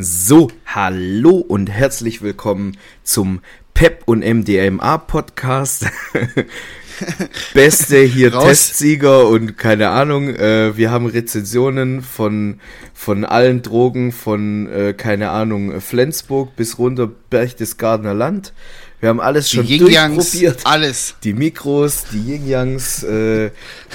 So, hallo und herzlich willkommen zum Pep und MDMA Podcast. Beste hier. Testsieger und keine Ahnung. Äh, wir haben Rezensionen von, von allen Drogen, von äh, keine Ahnung, Flensburg bis runter Berchtesgadener Land. Wir haben alles schon Die durchprobiert. alles. Die Mikros, die Yin-Yangs, äh,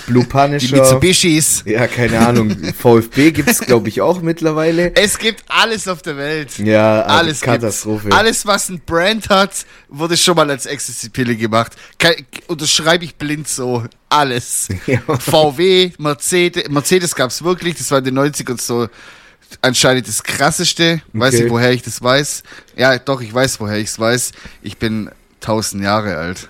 Blue Die Punisher. Mitsubishis. ja, keine Ahnung. VfB gibt's glaube ich auch mittlerweile. Es gibt alles auf der Welt. Ja, also alles Katastrophe. Gibt's. Alles, was ein Brand hat, wurde schon mal als Ecstasy-Pille gemacht. Unterschreibe ich blind so. Alles. Ja. VW, Mercedes, Mercedes gab's wirklich, das war in den 90ern so anscheinend das krasseste. Weiß Okay. nicht, woher ich das weiß. Ja, doch, ich weiß, woher ich's weiß. Ich bin 1000 Jahre alt.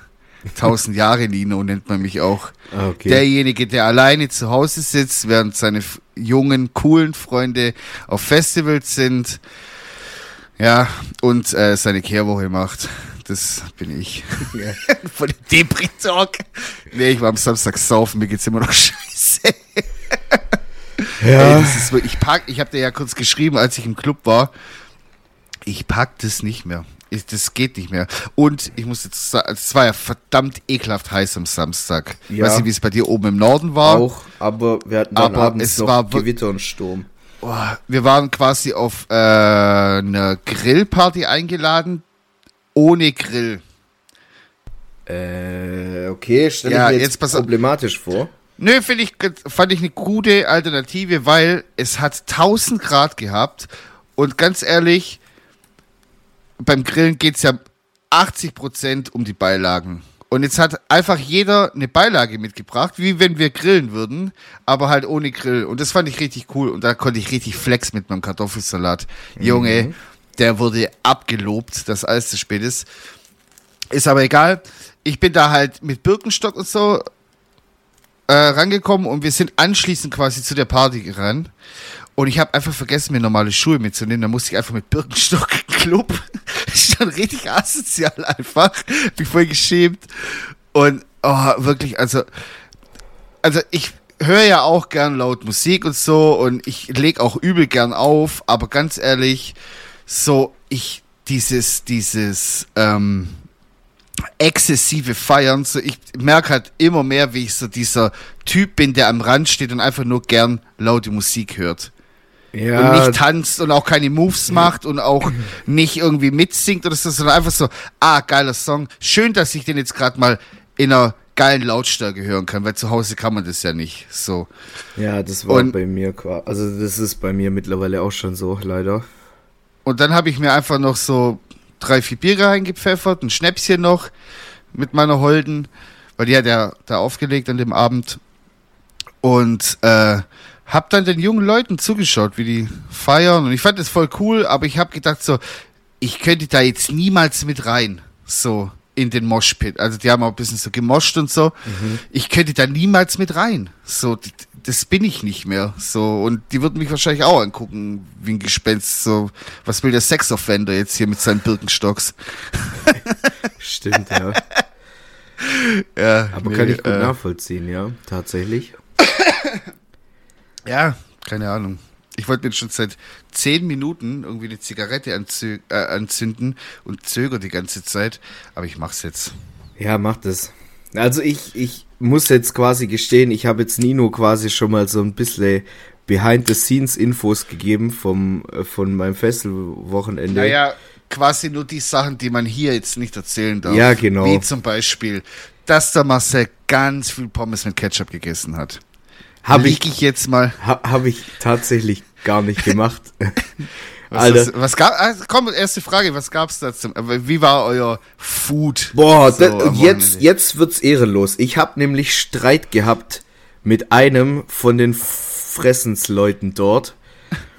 1000 Jahre Nino nennt man mich auch. Ah, okay. Derjenige, der alleine zu Hause sitzt, während seine jungen, coolen Freunde auf Festivals sind. Ja, und äh, seine Kehrwoche macht. Das bin ich. Von dem Depri-Talk. Nee, ich war am Samstag saufen, mir geht's immer noch scheiße. Ja. Ey, ist, ich pack, ich habe dir ja kurz geschrieben, als ich im Club war. Ich pack das nicht mehr. Ich, das geht nicht mehr. Und ich muss jetzt sagen, es war ja verdammt ekelhaft heiß am Samstag. Ich Ja. weiß nicht, wie es bei dir oben im Norden war. auch, aber wir hatten dann Aber abends es noch war Gewitter und Sturm. Boah, wir waren quasi auf äh, einer Grillparty eingeladen, ohne Grill. Äh, okay, stell Ja, ich mir jetzt jetzt problematisch vor. Nö, finde ich, fand ich eine gute Alternative, weil es hat 1000 Grad gehabt und ganz ehrlich, beim Grillen geht's ja 80% um die Beilagen. Und jetzt hat einfach jeder eine Beilage mitgebracht, wie wenn wir grillen würden, aber halt ohne Grill. Und das fand ich richtig cool. Und da konnte ich richtig flex mit meinem Kartoffelsalat. Junge, der wurde abgelobt, dass alles zu spät ist. Ist aber egal. Ich bin da halt mit Birkenstock und so äh, rangekommen und wir sind anschließend quasi zu der Party gerannt. Und ich habe einfach vergessen, mir normale Schuhe mitzunehmen. Da musste ich einfach mit Birkenstock den Club. Ist Schon richtig asozial einfach. Bin voll geschämt. Und oh, wirklich, also, also ich höre ja auch gern laut Musik und so und ich leg auch übel gern auf, aber ganz ehrlich, so ich dieses, dieses, ähm, exzessive Feiern. So, ich merke halt immer mehr, wie ich so dieser Typ bin, der am Rand steht und einfach nur gern laute Musik hört. Ja, Und nicht tanzt und auch keine Moves macht und auch nicht irgendwie mitsingt oder so, sondern einfach so, ah, geiler Song. Schön, dass ich den jetzt gerade mal in einer geilen Lautstärke hören kann, weil zu Hause kann man das ja nicht. So. ja, das war und- bei mir quasi. Also, das ist bei mir mittlerweile auch schon so, leider. Und dann habe ich mir einfach noch so drei, vier Biere reingepfeffert, ein Schnäpschen noch mit meiner Holden, weil die hat ja da aufgelegt an dem Abend. Und äh, hab dann den jungen Leuten zugeschaut, wie die feiern. Und ich fand das voll cool, aber ich habe gedacht so, ich könnte da jetzt niemals mit rein. So in den Moshpit. Also die haben auch ein bisschen so gemoscht und so. Ich könnte da niemals mit rein. So, das bin ich nicht mehr. So, und die würden mich wahrscheinlich auch angucken, wie ein Gespenst. So, was will der Sexoffender jetzt hier mit seinen Birkenstocks? Stimmt, ja. Ja, Aber nee, kann ich gut äh, nachvollziehen, ja, tatsächlich. Ja, keine Ahnung. Ich wollte mir schon seit zehn Minuten irgendwie eine Zigarette anzü äh, anzünden und zögere die ganze Zeit, aber ich mach's jetzt. Ja, macht es. Also ich, ich muss jetzt quasi gestehen, ich habe jetzt Nino quasi schon mal so ein bisschen Behind-the-Scenes-Infos gegeben vom, äh, von meinem Festivalwochenende. Naja, quasi nur die Sachen, die man hier jetzt nicht erzählen darf. Ja, genau. Wie zum Beispiel, dass der Marcel ganz viel Pommes mit Ketchup gegessen hat. Habe ich, ich jetzt mal. ha, hab ich tatsächlich gar nicht gemacht. Was, Alter. Was, was gab? Ah, komm, erste Frage. Was gab's da zum? aber Wie war euer Food? Boah, so da, am jetzt, Wochenende? jetzt wird's ehrenlos. Ich habe nämlich Streit gehabt mit einem von den Fressensleuten dort.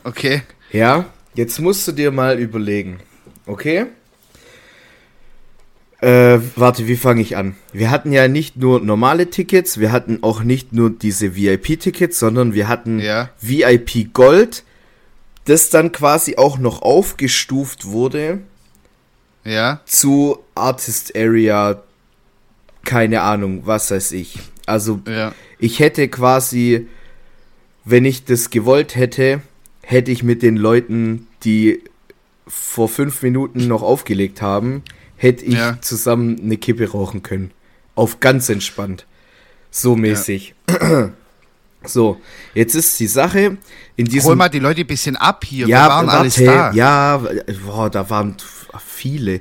Okay. Ja, jetzt musst du dir mal überlegen. Okay? Äh, warte, wie fange ich an? Wir hatten ja nicht nur normale Tickets, wir hatten auch nicht nur diese VIP-Tickets, sondern wir hatten Ja. VIP Gold, das dann quasi auch noch aufgestuft wurde Ja. zu Artist Area, keine Ahnung, was weiß ich. Also Ja. ich hätte quasi, wenn ich das gewollt hätte, hätte ich mit den Leuten die vor fünf Minuten noch aufgelegt haben, hätte ich Ja. zusammen eine Kippe rauchen können. Auf ganz entspannt. So mäßig. So, jetzt ist die Sache in diesem Hol mal die Leute ein bisschen ab hier. ja, Wir waren warte, alles da. Ja, boah, da waren viele.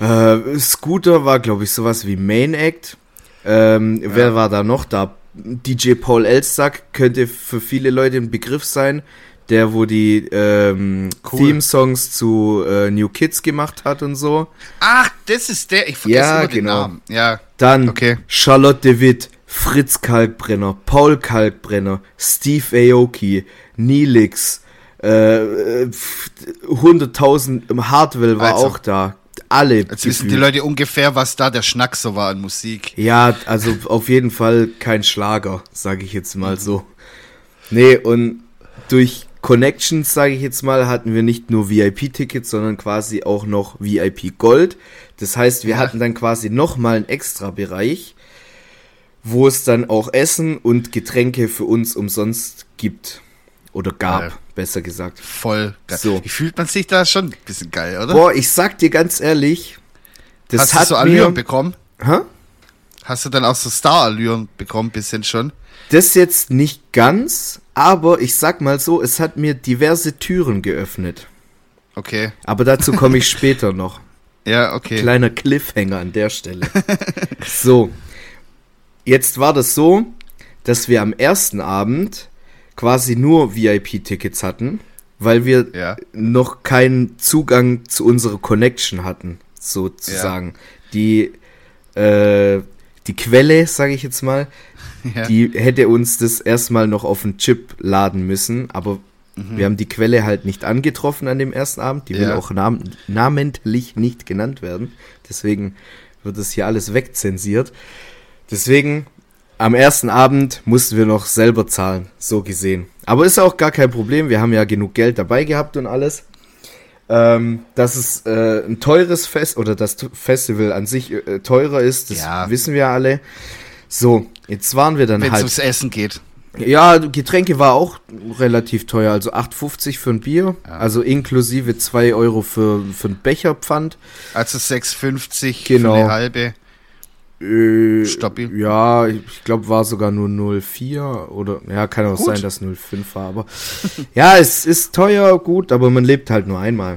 Äh, Scooter war, glaube ich, sowas wie Main Act. Ähm, Wer war da noch da? DJ Paul Elstack könnte für viele Leute ein Begriff sein. Der, wo die ähm, Cool. Theme-Songs zu äh, New Kids gemacht hat und so. Ach, das ist der. Ich vergesse Ja, immer den genau. Namen. Ja. Dann Okay. Charlotte de Witt, Fritz Kalkbrenner, Paul Kalkbrenner, Steve Aoki, Nilix, äh, äh, pf, 100.000, Hardwell war Also. auch da. Alle. Jetzt wissen die. Leute ungefähr, was da der Schnack so war an Musik. Ja, also auf jeden Fall kein Schlager, sage ich jetzt mal so. Nee, und durch Connections, sage ich jetzt mal, hatten wir nicht nur VIP-Tickets, sondern quasi auch noch VIP Gold. Das heißt, wir Ja. hatten dann quasi nochmal einen extra Bereich, wo es dann auch Essen und Getränke für uns umsonst gibt. Oder gab, Geil. besser gesagt. Voll geil. So. Wie fühlt man sich da schon ein bisschen geil, oder? Boah, ich sag dir ganz ehrlich, das Hast hat du so. Allüren bekommen? Hä? Hast du dann auch so Star-Allüren bekommen, bisschen schon? Das jetzt nicht ganz, aber ich sag mal so, es hat mir diverse Türen geöffnet. Okay. Aber dazu komme ich später noch. Ja, okay. Kleiner Cliffhanger an der Stelle. so, jetzt war das so, dass wir am ersten Abend quasi nur VIP-Tickets hatten, weil wir Ja. noch keinen Zugang zu unserer Connection hatten, sozusagen. Die, äh, die Quelle, sage ich jetzt mal, Ja. die hätte uns das erstmal noch auf den Chip laden müssen, aber wir haben die Quelle halt nicht angetroffen an dem ersten Abend. Die will Ja. auch nam namentlich nicht genannt werden. Deswegen wird das hier alles wegzensiert. Deswegen am ersten Abend mussten wir noch selber zahlen, so gesehen. Aber ist auch gar kein Problem. Wir haben ja genug Geld dabei gehabt und alles. Ähm, dass es äh, ein teures Fest oder das Festival an sich äh, teurer ist, das Ja. wissen wir alle. So, jetzt waren wir dann Wenn es halt. ums Essen geht. Ja, Getränke war auch relativ teuer, also 8,50 für ein Bier, also inklusive 2 Euro für, für ein Becherpfand. Also 6,50 Genau. für eine halbe. Äh, Stoppi. Ja, ich glaube war sogar nur 0,4 oder, ja, kann auch Gut. sein, dass 0,5 war, aber ja, es ist teuer, gut, aber man lebt halt nur einmal.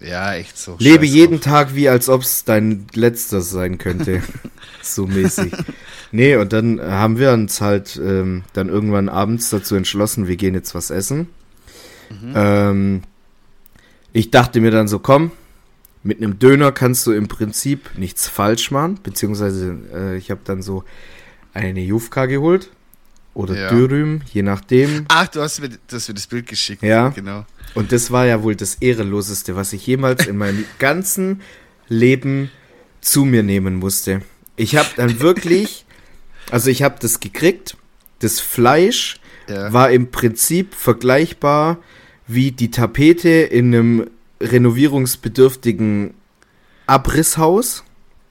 Ja, echt so. Lebe jeden Tag wie als ob es dein letzter sein könnte. so mäßig. Nee, und dann haben wir uns halt ähm, dann irgendwann abends dazu entschlossen, wir gehen jetzt was essen. Ähm, ich dachte mir dann so, komm, mit einem Döner kannst du im Prinzip nichts falsch machen, beziehungsweise äh, ich habe dann so eine Jufka geholt oder Ja. Dürüm, je nachdem. Ach, du hast mir, du hast mir das Bild geschickt. Ja. Genau. Und das war ja wohl das Ehrenloseste, was ich jemals in meinem ganzen Leben zu mir nehmen musste. Ich habe dann wirklich, also ich habe das gekriegt, das Fleisch Ja. war im Prinzip vergleichbar wie die Tapete in einem renovierungsbedürftigen Abrisshaus.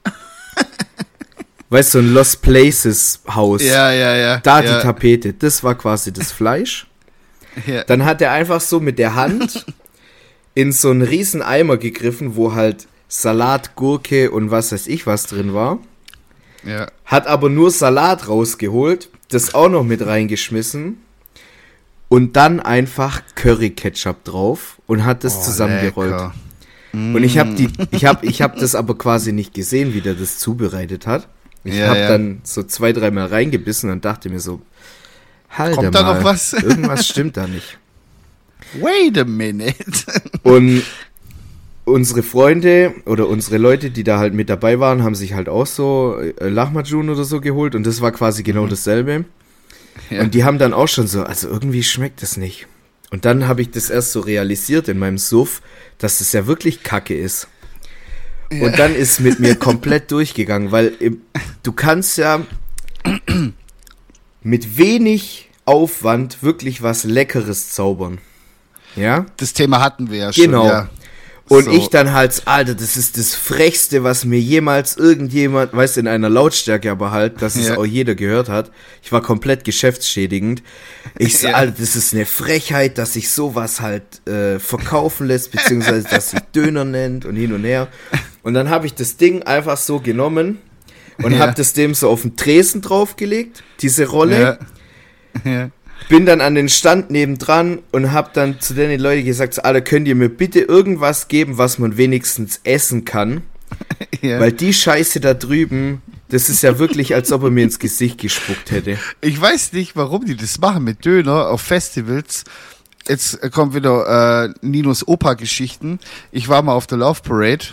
weißt du, ein Lost Places Haus. Ja, ja, ja. Da ja, die Tapete, das war quasi das Fleisch. Ja. Dann hat er einfach so mit der Hand in so einen riesen Eimer gegriffen, wo halt Salat, Gurke und was weiß ich was drin war. ja. Hat aber nur Salat rausgeholt, das auch noch mit reingeschmissen und dann einfach Curry-Ketchup drauf und hat das Oh, zusammengerollt. lecker. Und ich habe die, ich habe, ich habe das aber quasi nicht gesehen, wie der das zubereitet hat. Ich Ja, habe ja. dann so zwei, dreimal reingebissen und dachte mir so, halt Kommt da mal, noch was? Irgendwas stimmt da nicht. Wait a minute. Und unsere Freunde oder unsere Leute, die da halt mit dabei waren, haben sich halt auch so äh, Lahmacun oder so geholt und das war quasi genau dasselbe. Ja. Und die haben dann auch schon so, also irgendwie schmeckt das nicht. Und dann habe ich das erst so realisiert in meinem Suff, dass das ja wirklich Kacke ist. Und dann ist mit mir komplett durchgegangen, weil du kannst ja mit wenig Aufwand wirklich was Leckeres zaubern. Ja? Das Thema hatten wir ja schon. Genau. Ja. Und So. ich dann halt, Alter, das ist das Frechste, was mir jemals irgendjemand, weißt du, in einer Lautstärke aber halt, dass es Ja. auch jeder gehört hat. Ich war komplett geschäftsschädigend. Ich Ja. Alter, das ist eine Frechheit, dass sich sowas halt äh, verkaufen lässt, beziehungsweise dass sich Döner nennt und hin und her. Und dann habe ich das Ding einfach so genommen und Ja. habe das dem so auf den Tresen draufgelegt, diese Rolle. Ja. ja. Bin dann an den Stand nebendran und hab dann zu den Leuten gesagt, so, Alter, könnt ihr mir bitte irgendwas geben, was man wenigstens essen kann? ja. Weil die Scheiße da drüben, das ist ja wirklich, als ob er mir ins Gesicht gespuckt hätte. Ich weiß nicht, warum die das machen mit Döner auf Festivals. Jetzt kommt wieder äh, Ninos Opa-Geschichten. Ich war mal auf der Love Parade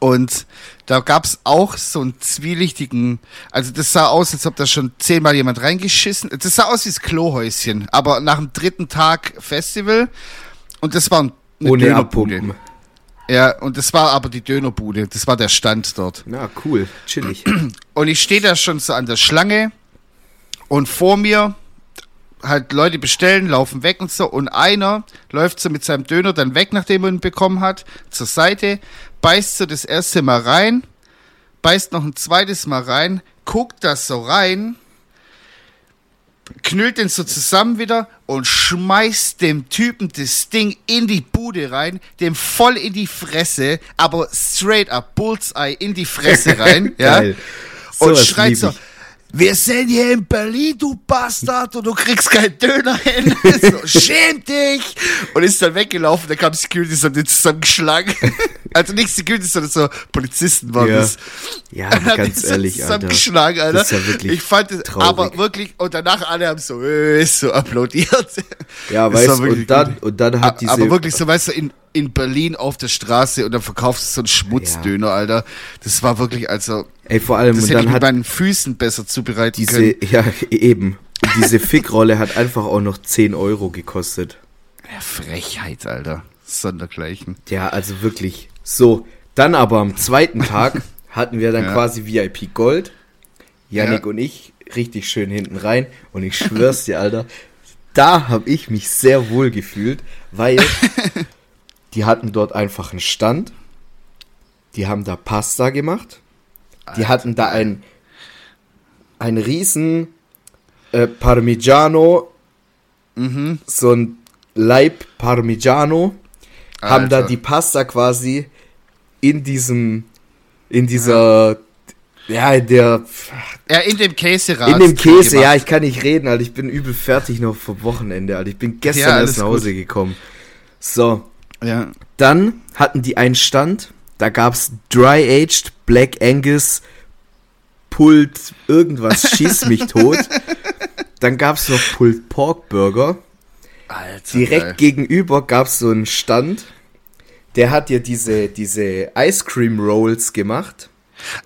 und da gab's auch so einen zwielichtigen, also das sah aus, als ob da schon zehnmal jemand reingeschissen. Das sah aus wie das Klohäuschen, aber nach dem dritten Tag Festival und das war eine Ohne Dönerbude. abpumpen. Ja, und das war aber die Dönerbude, das war der Stand dort. Na, cool, chillig. Und ich stehe da schon so an der Schlange und vor mir halt Leute bestellen, laufen weg und so und einer läuft so mit seinem Döner dann weg, nachdem er ihn bekommen hat, zur Seite, beißt so das erste Mal rein, beißt noch ein zweites Mal rein, guckt das so rein, knüllt den so zusammen wieder und schmeißt dem Typen das Ding in die Bude rein, dem voll in die Fresse, aber straight up Bullseye in die Fresse rein, ja Geil. und schreit so. Wir sind hier in Berlin, du Bastard, und du kriegst keinen Döner hin. so, schäm dich! Und ist dann weggelaufen, da kam Security und hat den zusammengeschlagen. also nicht Security, sondern so Polizisten waren Ja. das. Ja, ganz ehrlich, Alter. zusammengeschlagen, Alter. Das ist ja wirklich ich fand es, aber wirklich, und danach alle haben so, äh, so applaudiert. Ja, Das weißt du, wirklich und dann, gut. und dann hat diese... aber wirklich so, weißt du, in, in Berlin auf der Straße und dann verkaufst du so einen Schmutzdöner, Alter. Das war wirklich, also, Ey, vor allem, das und hätte ich dann mit hat meinen Füßen besser zubereiten diese... können. Ja, eben. Und diese Fickrolle hat einfach auch noch 10 Euro gekostet. Ja, Frechheit, Alter. Sondergleichen. Ja, also wirklich. So, dann aber am zweiten Tag hatten wir dann Ja. quasi VIP Gold. Yannick Ja. und ich richtig schön hinten rein. Und ich schwör's dir, Alter, da habe ich mich sehr wohl gefühlt, weil die hatten dort einfach einen Stand. Die haben da Pasta gemacht. Die hatten da ein, ein riesen äh, Parmigiano, Mhm. so ein Leib Parmigiano haben da die Pasta quasi in diesem, in dieser, ja, in der, Ja, in dem Käse in dem Käse, ja, ich kann nicht reden, Alter, ich bin übel fertig noch vom Wochenende, Alter, ich bin gestern Ja, erst alles nach Hause gekommen. So, Ja. dann hatten die einen Stand, da gab's Dry Aged Black Angus Pulled irgendwas schieß mich tot. Dann gab's noch Pulled Pork Burger. Alter. Direkt geil. gegenüber gab's so einen Stand, der hat dir diese, diese Ice Cream Rolls gemacht.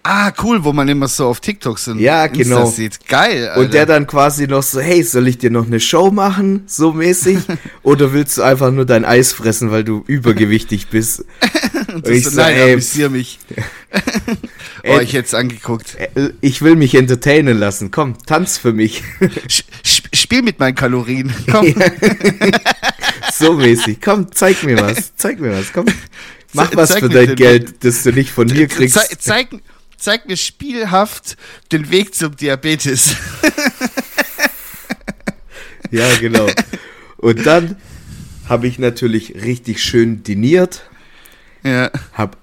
Ah, cool, wo man immer so auf TikTok sind. Ja, genau. sieht. Geil, Alter. Und der dann quasi noch so, hey, soll ich dir noch eine Show machen, so mäßig? Oder willst du einfach nur dein Eis fressen, weil du übergewichtig bist? Und Und ich so, nein, ey, amüsier mich. oh, Ey. ich es angeguckt. Äh, Ich will mich entertainen lassen, komm, tanz für mich. Spiel mit meinen Kalorien. Komm. so mäßig, komm, zeig mir was, zeig mir was, komm. Mach Ze- was für dein Geld, das du nicht von mir kriegst. Ze zeig, zeig mir spielhaft den Weg zum Diabetes. Ja, genau. Und dann habe ich natürlich richtig schön diniert, ja. hab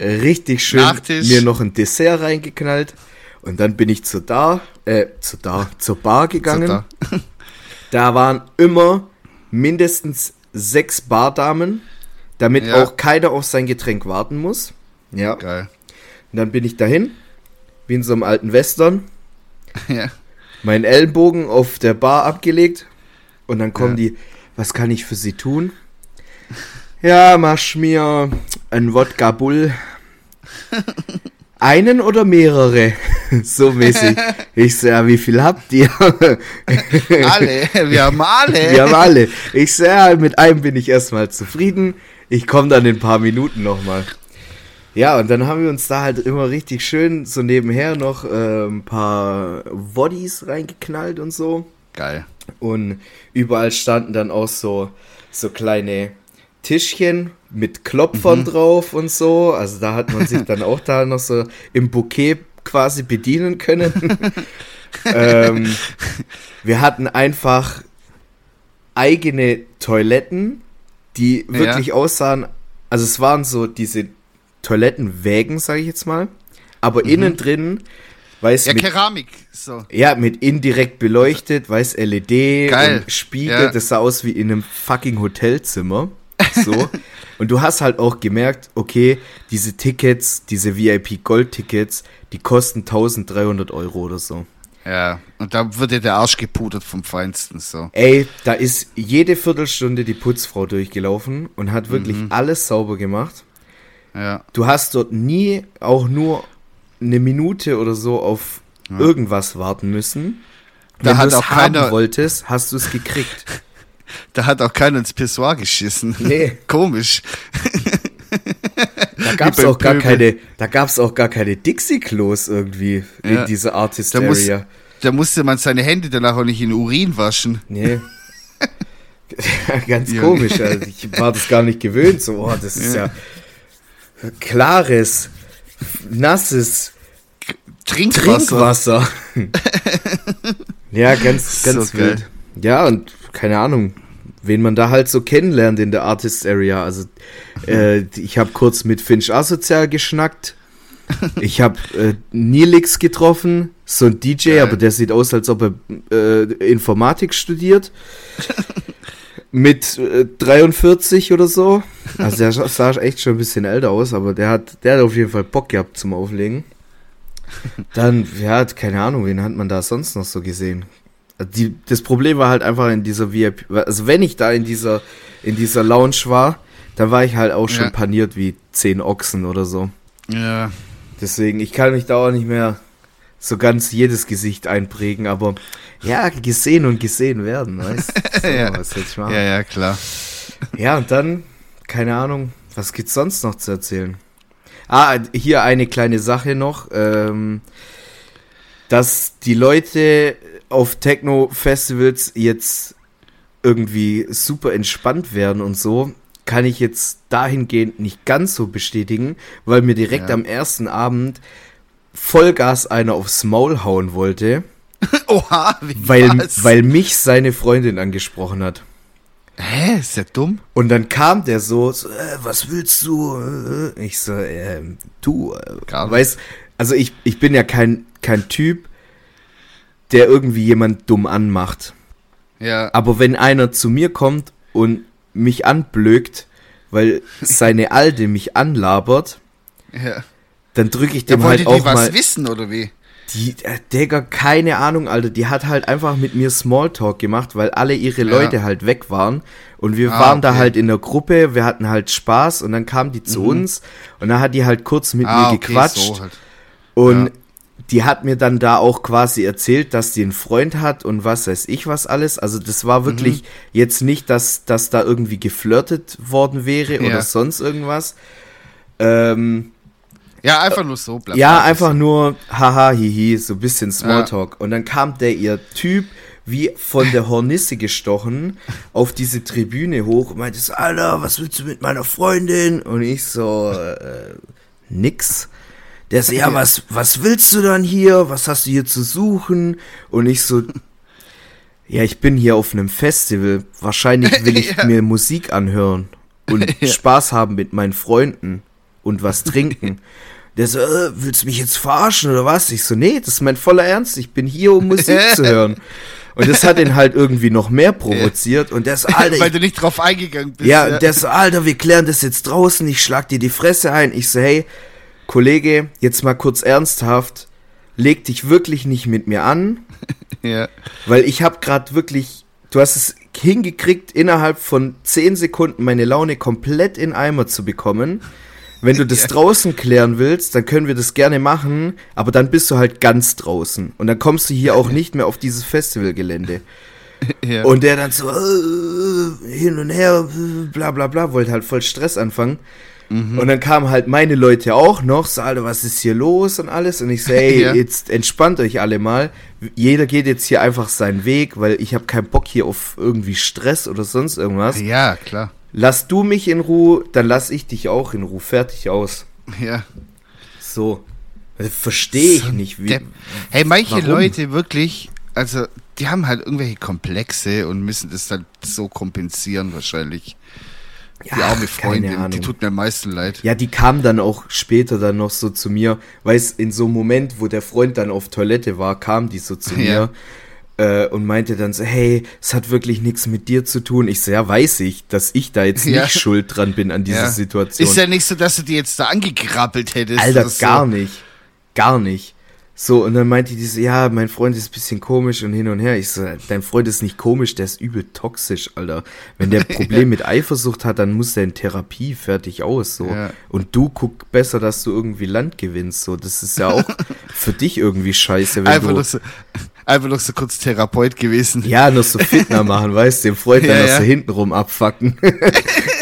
richtig schön Nachtisch. mir noch ein Dessert reingeknallt und dann bin ich zur da, äh, zur da, zur Bar gegangen. So, da. Waren immer mindestens sechs Bardamen, damit Ja. auch keiner auf sein Getränk warten muss. Ja. Geil. Und dann bin ich dahin, wie in so einem alten Western, Ja. meinen Ellenbogen auf der Bar abgelegt und dann kommen Ja. die, was kann ich für sie tun? Ja, mach mir ein Wodka Bull. Einen oder mehrere? so mäßig. Ich so, ja, wie viel habt ihr? Alle, wir haben alle. Wir haben alle. Ich so, ja, mit einem bin ich erstmal zufrieden. Ich komme dann in ein paar Minuten nochmal. Ja, und dann haben wir uns da halt immer richtig schön so nebenher noch äh, ein paar Woddies reingeknallt und so. Geil. Und überall standen dann auch so, so kleine Tischchen, mit Klopfern mhm. drauf und so. Also da hat man sich dann auch da noch so im Bouquet quasi bedienen können. ähm, wir hatten einfach eigene Toiletten, die wirklich ja. aussahen, also es waren so diese Toilettenwägen, sage ich jetzt mal, aber mhm. innen drin weiß ja, mit, Keramik. So. Ja, mit indirekt beleuchtet, weiß LED Geil. Spiegel. Ja. Das sah aus wie in einem fucking Hotelzimmer. So. und du hast halt auch gemerkt, okay, diese Tickets, diese VIP-Gold-Tickets, die kosten 1300 Euro oder so. Ja, und da wird dir der Arsch gepudert vom Feinsten, so. Ey, da ist jede Viertelstunde die Putzfrau durchgelaufen und hat wirklich mhm. alles sauber gemacht. Ja. Du hast dort nie auch nur eine Minute oder so auf ja. irgendwas warten müssen. Da Wenn du es haben keiner... wolltest, hast du es gekriegt. Da hat auch keiner ins Pissoir geschissen. Nee. Komisch. Da gab es auch gar keine, da gab's auch gar keine Dixie-Klos irgendwie ja. in dieser Artist da Area. Muss, da musste man seine Hände danach auch nicht in Urin waschen. Nee. Ganz komisch. Also ich war das gar nicht gewöhnt. So, oh, das ist ja, ja klares, nasses Trinkwasser. Trinkwasser. ja, ganz, ganz so wild. Geil. Ja, und keine Ahnung, wen man da halt so kennenlernt in der Artist Area. Also, äh, ich habe kurz mit Finch Asozial geschnackt. Ich habe äh, Nilix getroffen, so ein DJ, Geil. aber der sieht aus, als ob er äh, Informatik studiert. mit äh, 43 oder so. Also der sah echt schon ein bisschen älter aus, aber der hat, der hat auf jeden Fall Bock gehabt zum Auflegen. Dann, ja, keine Ahnung, wen hat man da sonst noch so gesehen? Die, das Problem war halt einfach in dieser VIP, also wenn ich da in dieser, in dieser Lounge war, dann war ich halt auch schon ja. paniert wie zehn Ochsen oder so. Ja. Deswegen, ich kann mich da auch nicht mehr so ganz jedes Gesicht einprägen, aber ja, gesehen und gesehen werden, weißt du? So, ja. Was soll ich machen? Ja, ja, klar. Ja, und dann, keine Ahnung, was gibt's sonst noch zu erzählen? Ah, hier eine kleine Sache noch, ähm, dass die Leute auf Techno-Festivals jetzt irgendwie super entspannt werden und so, kann ich jetzt dahingehend nicht ganz so bestätigen, weil mir direkt ja. am ersten Abend Vollgas einer aufs Maul hauen wollte. Oha, wie weil, weil mich seine Freundin angesprochen hat. Hä, ist der dumm? Und dann kam der so, so äh, was willst du? Ich so, äh, du, äh, weißt, also ich, ich bin ja kein, kein Typ, der irgendwie jemand dumm anmacht. Ja. Aber wenn einer zu mir kommt und mich anblökt, weil seine Alte mich anlabert, ja. dann drücke ich dem ja, halt auch die mal. was wissen oder wie? Die, äh, Digga, keine Ahnung, Alter. Die hat halt einfach mit mir Smalltalk gemacht, weil alle ihre ja. Leute halt weg waren. Und wir ah, waren okay. da halt in der Gruppe, wir hatten halt Spaß und dann kam die zu mhm. uns und dann hat die halt kurz mit ah, mir gequatscht. Okay, so halt. Und ja die hat mir dann da auch quasi erzählt, dass die einen Freund hat und was weiß ich was alles. Also das war wirklich mhm. jetzt nicht, dass, dass da irgendwie geflirtet worden wäre ja. oder sonst irgendwas. Ähm, ja, einfach nur so. Bleib ja, einfach nur haha, hihi, so ein bisschen Smalltalk. Ja. Und dann kam der ihr Typ wie von der Hornisse gestochen auf diese Tribüne hoch und meinte so, Alter, was willst du mit meiner Freundin? Und ich so, äh, nix. Der so, ja, was, was willst du dann hier? Was hast du hier zu suchen? Und ich so, ja, ich bin hier auf einem Festival. Wahrscheinlich will ich ja. mir Musik anhören und ja. Spaß haben mit meinen Freunden und was trinken. Der so, äh, willst du mich jetzt verarschen oder was? Ich so, nee, das ist mein voller Ernst. Ich bin hier, um Musik zu hören. Und das hat ihn halt irgendwie noch mehr provoziert. Und der so, Alter. Weil du nicht drauf eingegangen bist. Ja, ja, der so, Alter, wir klären das jetzt draußen. Ich schlag dir die Fresse ein. Ich so, hey, Kollege, jetzt mal kurz ernsthaft, leg dich wirklich nicht mit mir an. ja. Weil ich habe gerade wirklich, du hast es hingekriegt, innerhalb von 10 Sekunden meine Laune komplett in Eimer zu bekommen. Wenn du das ja. draußen klären willst, dann können wir das gerne machen, aber dann bist du halt ganz draußen. Und dann kommst du hier auch nicht mehr auf dieses Festivalgelände. Ja. Und der dann so äh, hin und her, bla bla bla, wollte halt voll Stress anfangen. Mhm. Und dann kamen halt meine Leute auch noch, so, Alter, was ist hier los und alles. Und ich so, ey, ja. jetzt entspannt euch alle mal. Jeder geht jetzt hier einfach seinen Weg, weil ich habe keinen Bock hier auf irgendwie Stress oder sonst irgendwas. Ja, klar. lass du mich in Ruhe, dann lass ich dich auch in Ruhe. Fertig aus. Ja. So. Verstehe ich So nicht. Wie. Hey, manche warum? Leute wirklich, also die haben halt irgendwelche Komplexe und müssen das dann so kompensieren wahrscheinlich. Die Ja, arme Freundin, die tut mir am meisten leid. Ja, die kam dann auch später dann noch so zu mir, weil es in so einem Moment, wo der Freund dann auf Toilette war, kam die so zu Ja. mir äh, und meinte dann so, hey, es hat wirklich nichts mit dir zu tun. Ich so, ja, weiß ich, dass ich da jetzt Ja. nicht schuld dran bin an dieser. Situation. Ist ja nicht so, dass du die jetzt da angekrabbelt hättest. Alter, oder so. gar nicht. Gar nicht. So, und dann meinte die so, ja, mein Freund ist ein bisschen komisch und hin und her. Ich so, dein Freund ist nicht komisch, der ist übel toxisch, Alter. Wenn der Problem mit Eifersucht hat, dann muss der in Therapie fertig aus, so. Ja. Und du guck besser, dass du irgendwie Land gewinnst, so. Das ist ja auch für dich irgendwie scheiße, wenn Einfach du, noch, so, einfach noch so kurz Therapeut gewesen. ja, noch so Fitner machen, weißt du, dem Freund dann Ja, noch so hintenrum abfacken.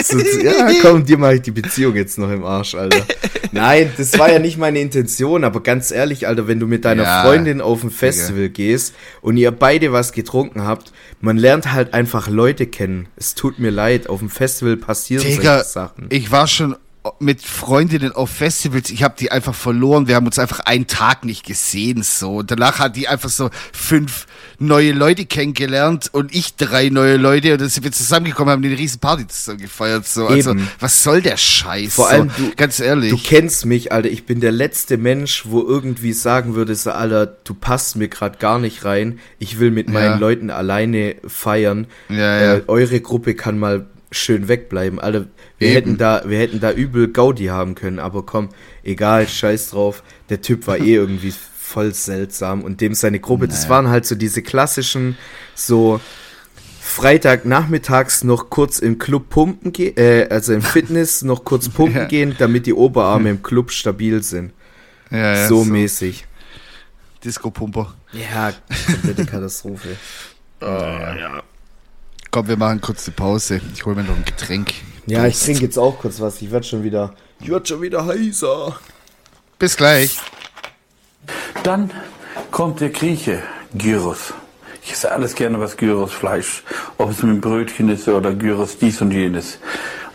So, ja, komm, dir mache ich die Beziehung jetzt noch im Arsch, Alter. Nein, das war ja nicht meine Intention, aber ganz ehrlich, Alter, wenn du mit deiner Ja, Freundin auf ein Festival gehst und ihr beide was getrunken habt, man lernt halt einfach Leute kennen. Es tut mir leid, auf dem Festival passieren Digga, solche Sachen. ich war schon mit Freundinnen auf Festivals, ich habe die einfach verloren, wir haben uns einfach einen Tag nicht gesehen so. Und danach hat die einfach so fünf neue Leute kennengelernt und ich drei neue Leute und dann sind wir zusammengekommen, haben eine riesen Party zusammen gefeiert so. Also, was soll der Scheiß? Vor allem so, du- ganz ehrlich. Du kennst mich, Alter. Ich bin der letzte Mensch, wo irgendwie sagen würde, so, Alter, du passt mir gerade gar nicht rein. Ich will mit meinen Ja. Leuten alleine feiern. Ja, ja. Äh, eure Gruppe kann mal schön wegbleiben. Alter, wir Eben. hätten da, wir hätten da übel Gaudi haben können. Aber komm, egal, scheiß drauf. Der Typ war eh irgendwie voll seltsam und dem seine Gruppe, das waren halt so diese klassischen, so Freitagnachmittags noch kurz im Club pumpen gehen, äh, also im Fitness noch kurz pumpen Ja. gehen, damit die Oberarme im Club stabil sind. ja, ja, so, mäßig. Disco-Pumper. Ja, komplette Katastrophe. Komm, wir machen kurz die Pause. Ich hole mir noch ein Getränk. Ja, ich trinke jetzt auch kurz was. Ich werde schon wieder, ich werd schon wieder heißer. Bis gleich. Dann kommt der Grieche, Gyros. Ich esse alles gerne was Gyros Fleisch. Ob es mit Brötchen ist oder Gyros dies und jenes.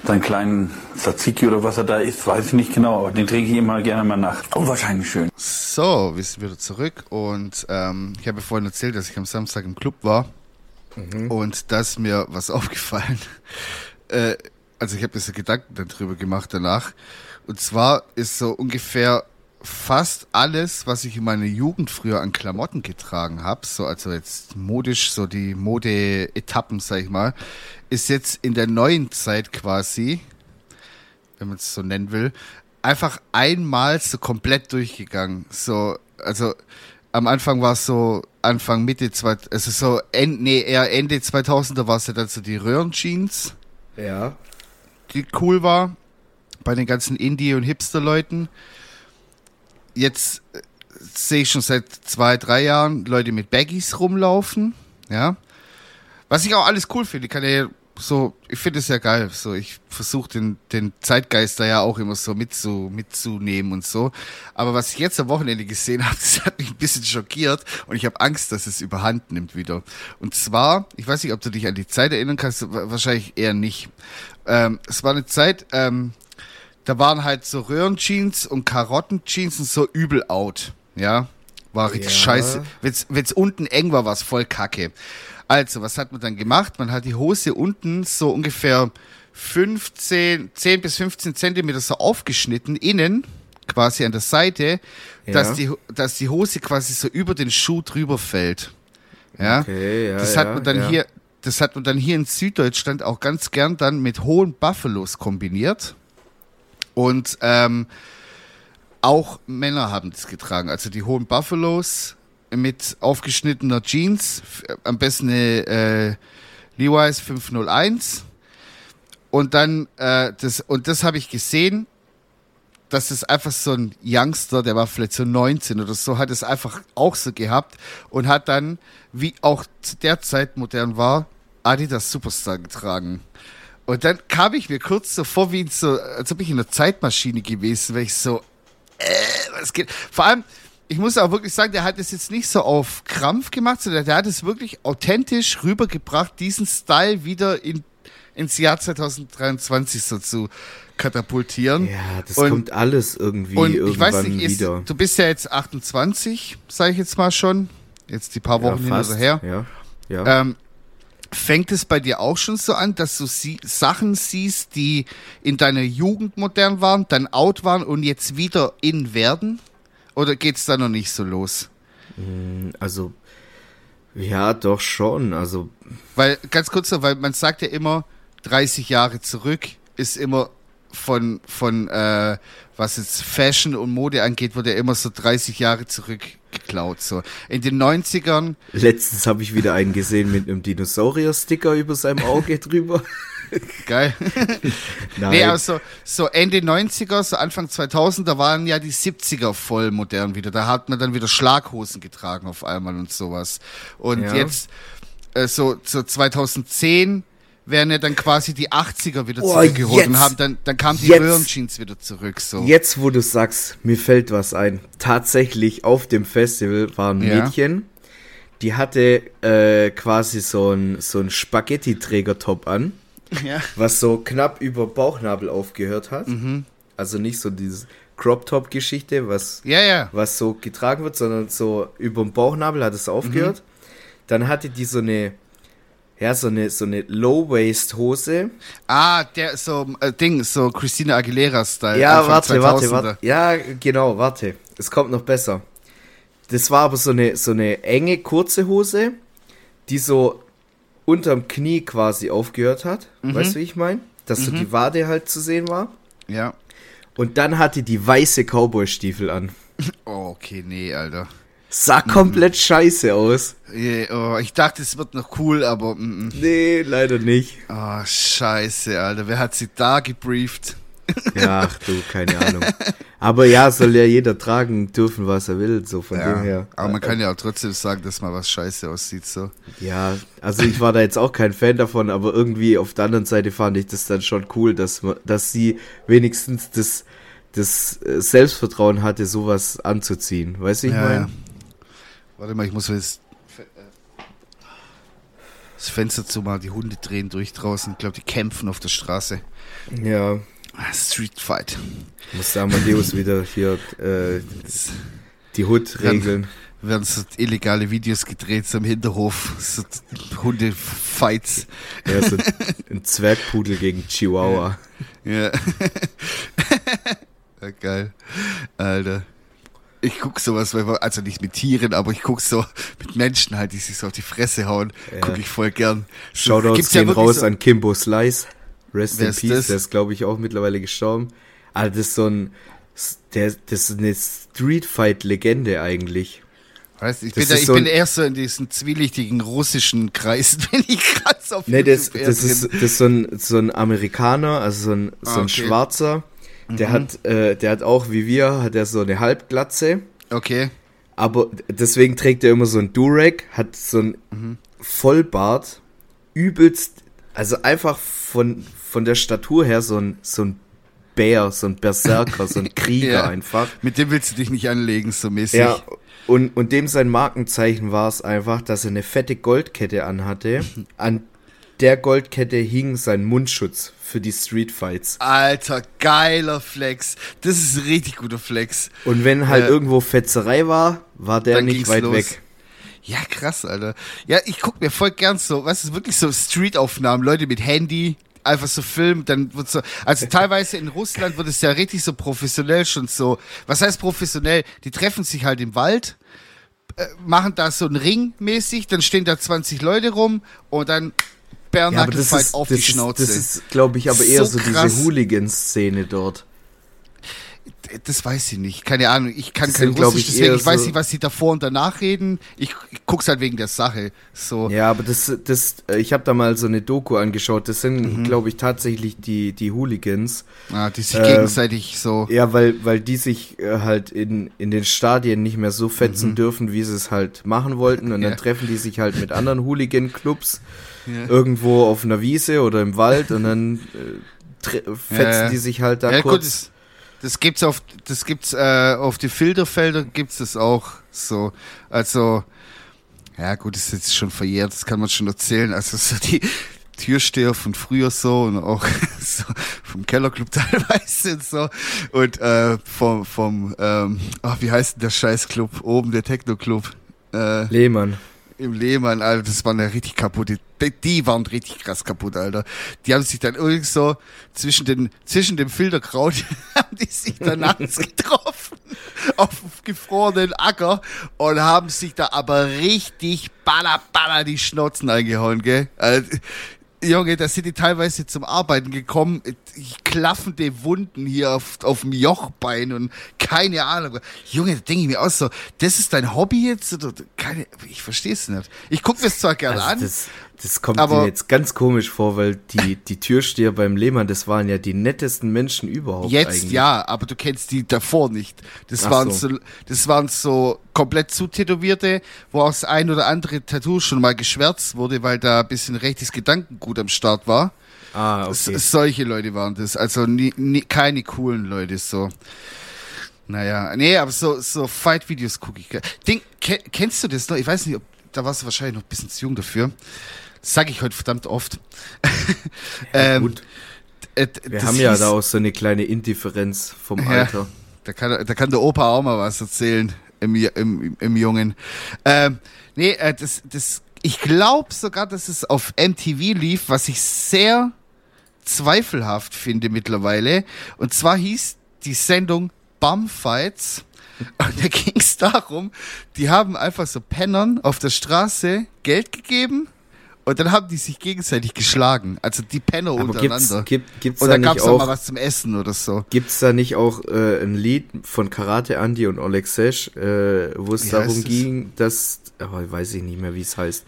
Und einen kleinen Tzatziki oder was er da isst, weiß ich nicht genau, aber den trinke ich immer gerne mal nach. Unwahrscheinlich schön. So, wir sind wieder zurück und ähm, ich habe vorhin erzählt, dass ich am Samstag im Club war und da ist mir was aufgefallen. Äh, also ich habe mir so Gedanken darüber gemacht danach. Und zwar ist so ungefähr fast alles, was ich in meiner Jugend früher an Klamotten getragen habe, so also jetzt modisch, so die Mode-Etappen, sag ich mal, ist jetzt in der neuen Zeit quasi, wenn man es so nennen will, einfach einmal so komplett durchgegangen. So, also am Anfang war es so Anfang Mitte zwei, also so End, nee, eher Ende 2000er war es ja dann so die Röhrenjeans, Ja. die cool war bei den ganzen Indie und Hipster Leuten. Jetzt äh, sehe ich schon seit zwei, drei Jahren Leute mit Baggies rumlaufen, ja. Was ich auch alles cool finde, kann ja so, ich finde es ja geil. So, ich versuche den, den Zeitgeist da ja auch immer so mitzu, mitzunehmen und so. Aber was ich jetzt am Wochenende gesehen habe, das hat mich ein bisschen schockiert und ich habe Angst, dass es überhand nimmt wieder. Und zwar, ich weiß nicht, ob du dich an die Zeit erinnern kannst, wa- wahrscheinlich eher nicht. Ähm, es war eine Zeit, ähm, da waren halt so Röhrenjeans und Karottenjeans und so übel out. Ja, war richtig Ja. scheiße. Wenn's, wenn's unten eng war, war's voll kacke. Also, was hat man dann gemacht? Man hat die Hose unten so ungefähr 15, 10 bis 15 Zentimeter so aufgeschnitten, innen, quasi an der Seite, Ja. dass, die, dass die Hose quasi so über den Schuh drüber fällt. Ja. Okay, ja, das hat ja, man dann hier, das hat man dann hier in Süddeutschland auch ganz gern dann mit hohen Buffalos kombiniert. Und ähm, auch Männer haben das getragen. Also die hohen Buffalos mit aufgeschnittener Jeans, am besten eine äh, Levi's 501. Und dann, äh, das, und das habe ich gesehen, dass es einfach so ein Youngster, der war vielleicht so 19 oder so, hat es einfach auch so gehabt und hat dann, wie auch zu der Zeit modern war, Adidas Superstar getragen. Und dann kam ich mir kurz so vor, wie in so, als ob ich in einer Zeitmaschine gewesen wäre. Ich so, äh, was geht? Vor allem, ich muss auch wirklich sagen, der hat es jetzt nicht so auf Krampf gemacht, sondern der hat es wirklich authentisch rübergebracht, diesen Style wieder in ins Jahr 2023 so zu katapultieren. Ja, das Und- kommt alles irgendwie Und irgendwann ich weiß nicht, ist, wieder. du bist ja jetzt 28, sage ich jetzt mal schon. Jetzt die paar Wochen ja, hinter her. Ja, ja. Ähm, fängt es bei dir auch schon so an, dass du sie Sachen siehst, die in deiner Jugend modern waren, dann out waren und jetzt wieder in werden? Oder geht's da noch nicht so los? also, ja, doch schon. Also, Weil, ganz kurz noch, weil man sagt ja immer, 30 Jahre zurück ist immer von, von äh, was jetzt Fashion und Mode angeht, wird ja immer so 30 Jahre zurückgeklaut. So. In den 90ern, letztens habe ich wieder einen gesehen mit einem Dinosaurier-Sticker über seinem Auge drüber. geil. Nein. Nee, also so Ende 90er, so Anfang 2000, da waren ja die 70er voll modern wieder. Da hat man dann wieder Schlaghosen getragen auf einmal und sowas. Und Ja. jetzt äh, so, so 2010 werden ja dann quasi die 80er wieder Oh, zurückgeholt und jetzt. haben dann, dann kamen die. Röhrenjeans wieder zurück. So. Jetzt, wo du sagst, mir fällt was ein. Tatsächlich auf dem Festival war ein Ja. Mädchen, die hatte äh, quasi so ein, so ein Spaghetti-Träger-Top an, Ja. was so knapp über Bauchnabel aufgehört hat. Mhm. Also nicht so dieses Crop-Top-Geschichte, was, ja, ja. was so getragen wird, sondern so über dem Bauchnabel hat es aufgehört. Mhm. Dann hatte die so eine, ja, so eine, so eine Low-Waist-Hose. Ah, der so äh, Ding, so Christina Aguilera-Style. Ja, Anfang warte, warte, 2000er. warte. Ja, genau, warte. Es kommt noch besser. Das war aber so eine, so eine enge, kurze Hose, die so unterm Knie quasi aufgehört hat. Mhm. Weißt du, wie ich meine? Dass so die Wade halt zu sehen war. Ja. Und dann hatte die weiße Cowboy-Stiefel an. Oh, okay, nee, Alter. Sah komplett scheiße aus. Eh, Oh, ich dachte, es wird noch cool, aber mm, mm. Nee, leider nicht. Oh, scheiße, Alter. Wer hat sie da gebrieft? Ja, ach du, keine Ahnung. Aber ja, soll ja jeder tragen dürfen, was er will, so von dem her. aber man kann ja auch trotzdem sagen, dass mal was scheiße aussieht, so. Ja, also ich war da jetzt auch kein Fan davon, aber irgendwie auf der anderen Seite fand ich das dann schon cool, dass, man- dass sie wenigstens das, das äh, Selbstvertrauen hatte, sowas anzuziehen. Weißt du, ich Ja, meine? ja. Warte mal, ich muss jetzt das Fenster zu mal, die Hunde drehen durch draußen. Ich glaube, die kämpfen auf der Straße. Ja, Street Fight. muss der Amadeus wieder hier äh, die Hut regeln. Werden so illegale Videos gedreht, so im Hinterhof. So Hunde-Fights. Ja, so ein Zwergpudel gegen Chihuahua. Ja. ja. Geil. Alter. Ich guck sowas, also nicht mit Tieren, aber ich guck so mit Menschen halt, die sich so auf die Fresse hauen. Ja. Guck ich voll gern. So, Shoutouts ja gehen wirklich raus so- an Kimbo Slice. Rest Wer in Peace, das? der ist, glaube ich, auch mittlerweile gestorben. Aber das ist so ein, der, das ist eine Street Fight Legende eigentlich. Weißt, ich Das bin, da, ich so bin ein- eher so in diesen zwielichtigen russischen Kreisen, wenn ich ganz auf Nee, das, das, ist, das ist so ein, so ein Amerikaner, also so ein, so Ah, ein okay. Mhm. Schwarzer. Der hat, äh, der hat auch wie wir, hat er so eine Halbglatze. Okay. Aber deswegen trägt er immer so ein Durag, hat so ein Mhm. Vollbart, übelst, also einfach von, von der Statur her so ein, so ein Bär, so ein Berserker, so ein Krieger Ja. einfach. Mit dem willst du dich nicht anlegen, so mäßig. Ja, und, und dem sein Markenzeichen war es einfach, dass er eine fette Goldkette anhatte. An der Goldkette hing sein Mundschutz für die Streetfights. Alter, geiler Flex. Das ist ein richtig guter Flex. Und wenn halt Äh, irgendwo Fetzerei war, war der nicht weit los. weg. Ja, krass, Alter. Ja, ich guck mir voll gern so, was ist wirklich so Street-Aufnahmen, Leute mit Handy, einfach so filmen, dann wird so, also teilweise in Russland wird es ja richtig so professionell schon so, was heißt professionell? Die treffen sich halt im Wald, äh, machen da so einen Ring mäßig, dann stehen da 20 Leute rum und dann Ja, Bernhard ist, auf die ist, Schnauze. das ist, glaube ich, aber eher So so, diese Hooligan-Szene dort. Das weiß ich nicht. Keine Ahnung. Ich kann kein Russisch, ich, deswegen ich weiß so- nicht, was die davor und danach reden. Ich, ich guck's halt wegen der Sache. So. Ja, aber das, das, äh, ich habe da mal so eine Doku angeschaut. Das sind, Mhm. glaube ich, tatsächlich die, die Hooligans. Ah, die sich Ähm, gegenseitig so. Ja, weil, weil die sich äh, halt in, in den Stadien nicht mehr so Mhm. fetzen dürfen, wie sie es halt machen wollten. Und Ja. dann treffen die sich halt mit anderen Hooligan-Clubs Ja. irgendwo auf einer Wiese oder im Wald und dann äh, fetzen Ja, die sich halt da ja, gut, kurz. Das, gibt's auf, das gibt's äh, auf die Filterfelder gibt's das auch so. Also, ja gut, das ist jetzt schon verjährt, das kann man schon erzählen. Also so die, Türsteher von früher so und auch so vom Kellerclub teilweise und so und äh, vom vom ähm, ach, wie heißt denn der Scheißclub oben der Techno-Club äh, Lehmann im Lehmann, Alter, das waren ja richtig kaputt. Die, die waren richtig krass kaputt, Alter. Die haben sich dann irgendwie so zwischen den, zwischen dem Filterkraut haben die sich dann nachts getroffen auf gefrorenen Acker und haben sich da aber richtig baller, baller die Schnotzen eingehauen, gell? Also, Junge, da sind die teilweise zum Arbeiten gekommen, klaffende Wunden hier auf, auf dem Jochbein und keine Ahnung. Junge, da denke ich mir auch so, das ist dein Hobby jetzt? Oder keine, ich verstehe es nicht. Ich gucke mir es zwar gerne also an. Das, das kommt aber, mir jetzt ganz komisch vor, weil die, die Türsteher beim Lehmann, das waren ja die nettesten Menschen überhaupt. Jetzt eigentlich. ja, aber du kennst die davor nicht. Das Ach waren so. so, das waren so komplett zutätowierte, wo auch das ein oder andere Tattoo schon mal geschwärzt wurde, weil da ein bisschen rechtes Gedankengut am Start war. Ah, okay. solche Leute waren das. Also nie, nie, keine coolen Leute so. Naja, nee, aber so, so Fight-Videos gucke ich. Ding, kennst du das noch? Ich weiß nicht, ob, da warst du wahrscheinlich noch ein bisschen zu jung dafür. Sag ich heute verdammt oft. ähm, gut. Äh, Wir haben ja da auch so eine kleine Indifferenz vom Alter. da, kann, da kann der Opa auch mal was erzählen im, im, im Jungen. Ähm, nee, äh, das, das, ich glaube sogar, dass es auf MTV lief, was ich sehr zweifelhaft finde mittlerweile. Und zwar hieß die Sendung Bumfights. Und da ging es darum, die haben einfach so Pennern auf der Straße Geld gegeben und dann haben die sich gegenseitig geschlagen. Also die Penner Aber untereinander. Gibt's, gibt, gibt's und dann gab es auch mal was zum Essen oder so. Gibt es da nicht auch äh, ein Lied von Karate Andy und Oleg Sesh, äh, wo es darum ging, dass, oh, weiß ich nicht mehr, wie es heißt.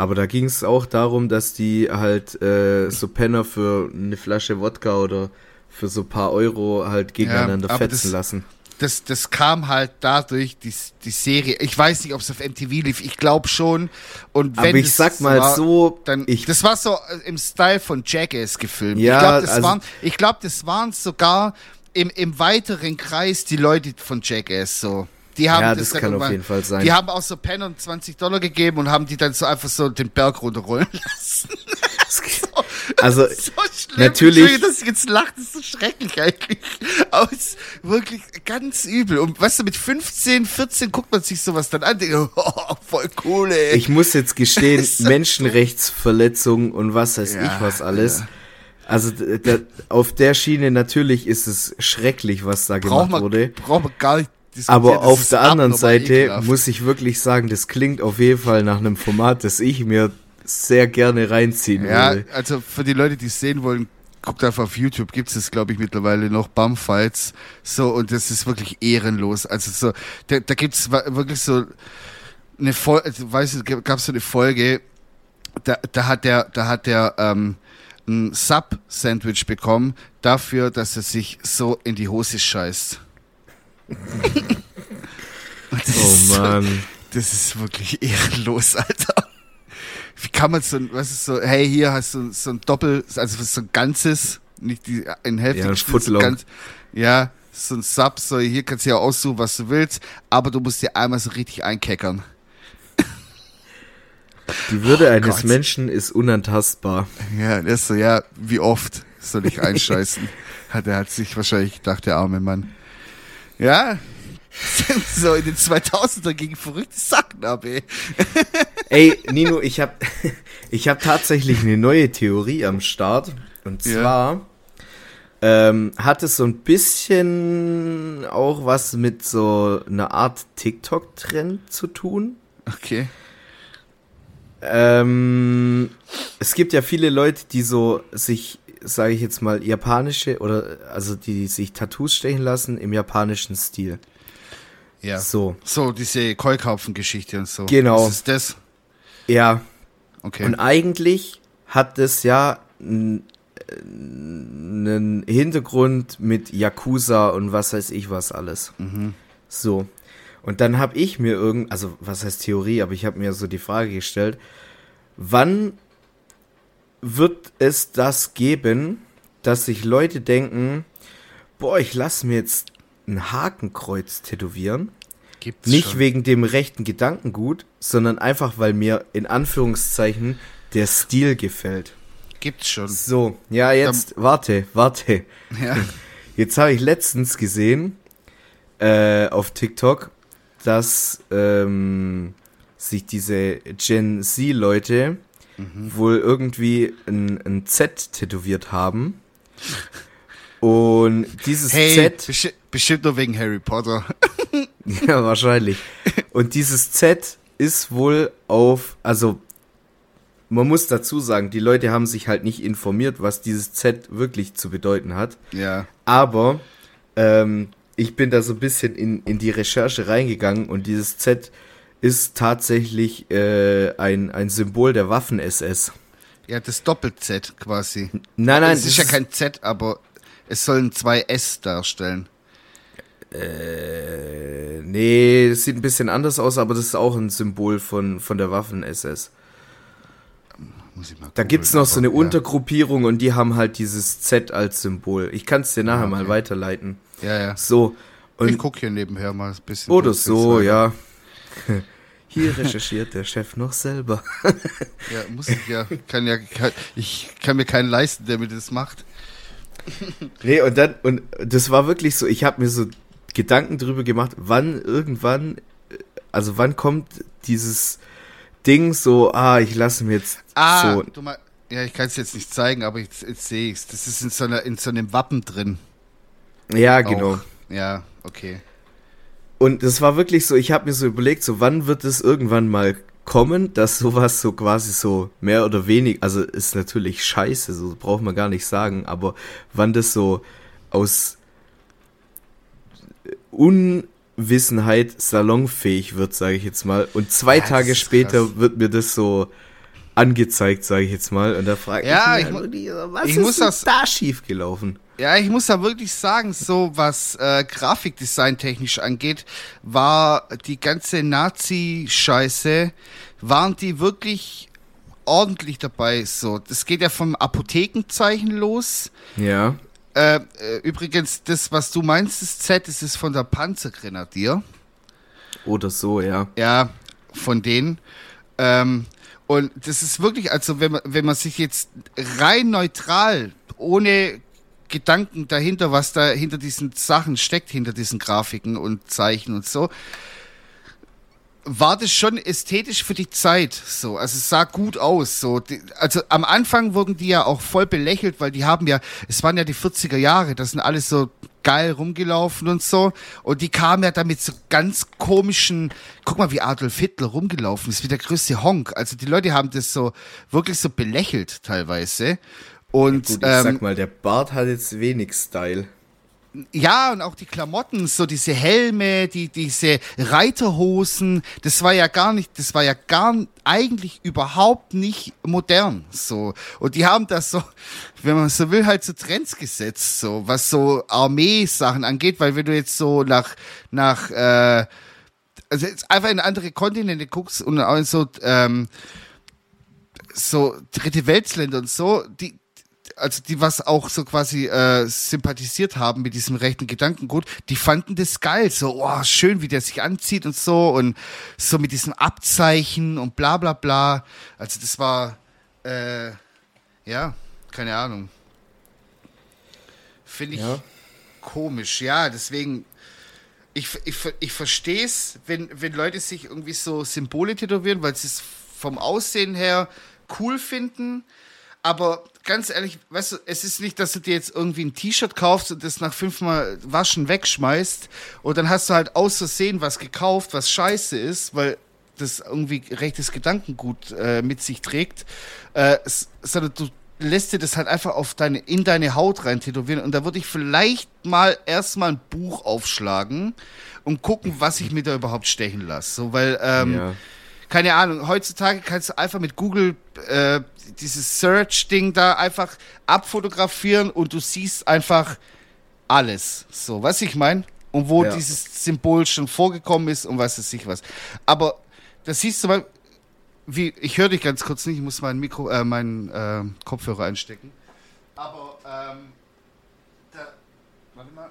Aber da ging es auch darum, dass die halt äh, so Penner für eine Flasche Wodka oder für so ein paar Euro halt gegeneinander ja, fetzen das, lassen das, das kam halt dadurch, die, die Serie. Ich weiß nicht, ob es auf MTV lief, ich glaube schon. Und wenn Aber ich sag mal war, so, dann, ich, das war so äh, im Style von Jackass gefilmt. Ja, ich glaube, das, also, waren, ich glaub, das waren sogar im, im weiteren Kreis die Leute von Jackass so. Die haben ja, das, das kann auf jeden Fall sein. Die haben auch so Pennern 20 Dollar gegeben und haben die dann so einfach so den Berg runterrollen lassen. also so natürlich, dass ich jetzt lache, das ist so schrecklich eigentlich. Aber es ist wirklich ganz übel. Und weißt du, mit 15, 14 guckt man sich sowas dann an, denkt, oh, voll cool, ey. Ich muss jetzt gestehen, so Menschenrechtsverletzungen und was weiß ja, ich was alles. Ja. Also da, auf der Schiene natürlich ist es schrecklich, was da brauch gemacht man, wurde. Braucht man gar nicht aber auf der anderen Seite ekelhaft. muss ich wirklich sagen, das klingt auf jeden Fall nach einem Format, das ich mir sehr gerne reinziehen ja, würde. Ja, also für die Leute, die es sehen wollen, guckt einfach auf YouTube, gibt es glaube ich mittlerweile noch Bumfights. So, und das ist wirklich ehrenlos. Also so, da, da gibt es wirklich so eine Folge, also, weißt du, gab es so eine Folge, da, da hat der, da hat der ähm, ein Sub-Sandwich bekommen, dafür, dass er sich so in die Hose scheißt. oh Mann. So, das ist wirklich ehrenlos, Alter. Wie kann man so, was ist so, hey, hier hast du so ein Doppel, also so ein ganzes, nicht die in Hälfte ja, geschnitten, ganz, ja, so ein Sub, so hier kannst du ja aussuchen, was du willst, aber du musst dir einmal so richtig einkeckern. Die Würde oh eines Gott. Menschen ist unantastbar. Ja, das ist so, ja, wie oft soll ich einscheißen? hat er hat sich wahrscheinlich gedacht, der arme Mann. Ja, so in den 2000er gegen verrückte Sachen ab, ey. ey, Nino, ich habe ich hab tatsächlich eine neue Theorie am Start. Und zwar ja. ähm, hat es so ein bisschen auch was mit so einer Art TikTok-Trend zu tun. Okay. Ähm, es gibt ja viele Leute, die so sich sage ich jetzt mal, japanische oder also die sich Tattoos stechen lassen im japanischen Stil. Ja. So. So, diese Keukaufen-Geschichte und so. Genau. ist das? Ja. Okay. Und eigentlich hat das ja einen Hintergrund mit Yakuza und was weiß ich was alles. Mhm. So. Und dann habe ich mir irgend, also was heißt Theorie, aber ich habe mir so die Frage gestellt, wann wird es das geben, dass sich Leute denken, boah, ich lasse mir jetzt ein Hakenkreuz tätowieren. Gibt's Nicht schon. wegen dem rechten Gedankengut, sondern einfach, weil mir in Anführungszeichen der Stil gefällt. Gibt's schon. So, ja, jetzt, warte, warte. Ja. Jetzt habe ich letztens gesehen äh, auf TikTok, dass ähm, sich diese Gen Z-Leute wohl irgendwie ein, ein Z tätowiert haben. Und dieses Hey, Z, bestimmt, bestimmt nur wegen Harry Potter. ja, wahrscheinlich. Und dieses Z ist wohl auf, also man muss dazu sagen, die Leute haben sich halt nicht informiert, was dieses Z wirklich zu bedeuten hat. ja. Aber ähm, ich bin da so ein bisschen in, in die Recherche reingegangen und dieses Z ist tatsächlich äh, ein, ein Symbol der Waffen-SS. Ja, das Doppel-Z quasi. Nein, nein, es ist ja kein Z, aber es sollen zwei S darstellen. Äh, nee, es sieht ein bisschen anders aus, aber das ist auch ein Symbol von, von der Waffen-SS. Muss ich mal Da googeln, gibt's noch so aber eine ja. Untergruppierung und die haben halt dieses Z als Symbol. Ich kann es dir nachher Ah, mal okay. weiterleiten. Ja, ja. So. ich Und, guck hier nebenher mal ein bisschen. oder so, ja. Hier recherchiert der Chef noch selber. Ja, muss ich ja. Kann ja kann, ich kann mir keinen leisten, der mir das macht. Nee, und dann, und das war wirklich so, ich habe mir so Gedanken drüber gemacht, wann irgendwann, äh, also wann kommt dieses Ding so, ah, ich lasse mir jetzt Ah, so. du mal. Ja, ich kann es jetzt nicht zeigen, aber jetzt, jetzt sehe ich's. Das ist in so, einer, in so einem Wappen drin. Ja, genau. Auch. Ja, okay. Und das war wirklich so, ich habe mir so überlegt, so wann wird es irgendwann mal kommen, dass sowas so quasi so mehr oder weniger, also ist natürlich scheiße, so braucht man gar nicht sagen, aber wann das so aus Unwissenheit salonfähig wird, sage ich jetzt mal. Und zwei Ja, Tage später krass. wird mir das so angezeigt, sage ich jetzt mal. Und da frage Ja, ich ich mich halt was ich ist muss das- da schief gelaufen? Ja, ich muss da wirklich sagen, so was äh, Grafikdesign technisch angeht, war die ganze Nazi-Scheiße, waren die wirklich ordentlich dabei. So, das geht ja vom Apothekenzeichen los. Ja. Äh, äh, übrigens, das, was du meinst, das Z, das ist von der Panzergrenadier. Oder so, ja. Ja, von denen. Ähm, und das ist wirklich, also wenn man, wenn man sich jetzt rein neutral, ohne Gedanken dahinter, was da hinter diesen Sachen steckt, hinter diesen Grafiken und Zeichen und so, war das schon ästhetisch für die Zeit so. Also es sah gut aus. So. Also am Anfang wurden die ja auch voll belächelt, weil die haben ja, es waren ja die 40er Jahre, das sind alles so geil rumgelaufen und so. Und die kamen ja damit so ganz komischen, guck mal, wie Adolf Hitler rumgelaufen ist, wie der größte Honk. Also die Leute haben das so wirklich so belächelt teilweise. Und Gut, ich ähm, sag mal, der Bart hat jetzt wenig Style. ja, und auch die Klamotten, so diese Helme, die, diese Reiterhosen, das war ja gar nicht, das war ja gar eigentlich überhaupt nicht modern, so. Und die haben das so, wenn man so will, halt so Trends gesetzt, so, was so Armeesachen angeht, weil wenn du jetzt so nach, nach, äh, also jetzt einfach in andere Kontinente guckst und auch in so, ähm, so dritte Weltländer und so, die, also die was auch so quasi äh, sympathisiert haben mit diesem rechten Gedankengut, die fanden das geil, so oh, schön, wie der sich anzieht und so und so mit diesem Abzeichen und bla bla bla. Also das war äh, ja, keine Ahnung. Finde ich Ja. komisch, ja, deswegen ich, ich, ich verstehe es, wenn, wenn Leute sich irgendwie so Symbole tätowieren, weil sie es vom Aussehen her cool finden. Aber ganz ehrlich, weißt du, es ist nicht, dass du dir jetzt irgendwie ein T-Shirt kaufst und das nach fünfmal Waschen wegschmeißt und dann hast du halt aus Versehen was gekauft, was scheiße ist, weil das irgendwie rechtes Gedankengut äh, mit sich trägt, äh, sondern du lässt dir das halt einfach auf deine, in deine Haut rein tätowieren und da würde ich vielleicht mal erstmal ein Buch aufschlagen und gucken, was ich mir da überhaupt stechen lasse. So, weil, ähm, ja. Keine Ahnung, heutzutage kannst du einfach mit Google äh, dieses Search-Ding da einfach abfotografieren und du siehst einfach alles. So, was ich meine? Und wo Ja. dieses Symbol schon vorgekommen ist und was es sich was. Aber da siehst du mal, wie, ich höre dich ganz kurz nicht, ich muss mein Mikro, äh, meinen äh, Kopfhörer einstecken. Aber, ähm, da, warte mal.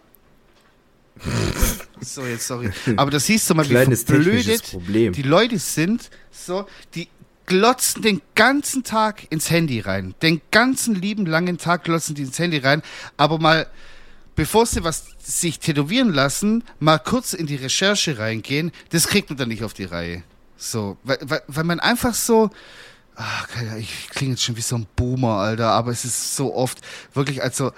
So, jetzt, sorry. Aber das siehst du mal, wie verblödet die Leute sind, so, die glotzen den ganzen Tag ins Handy rein. Den ganzen lieben langen Tag glotzen die ins Handy rein. Aber mal, bevor sie was sich tätowieren lassen, mal kurz in die Recherche reingehen, das kriegt man dann nicht auf die Reihe. So, weil, weil, weil man einfach so, ach, ich klinge jetzt schon wie so ein Boomer, Alter, aber es ist so oft wirklich, also,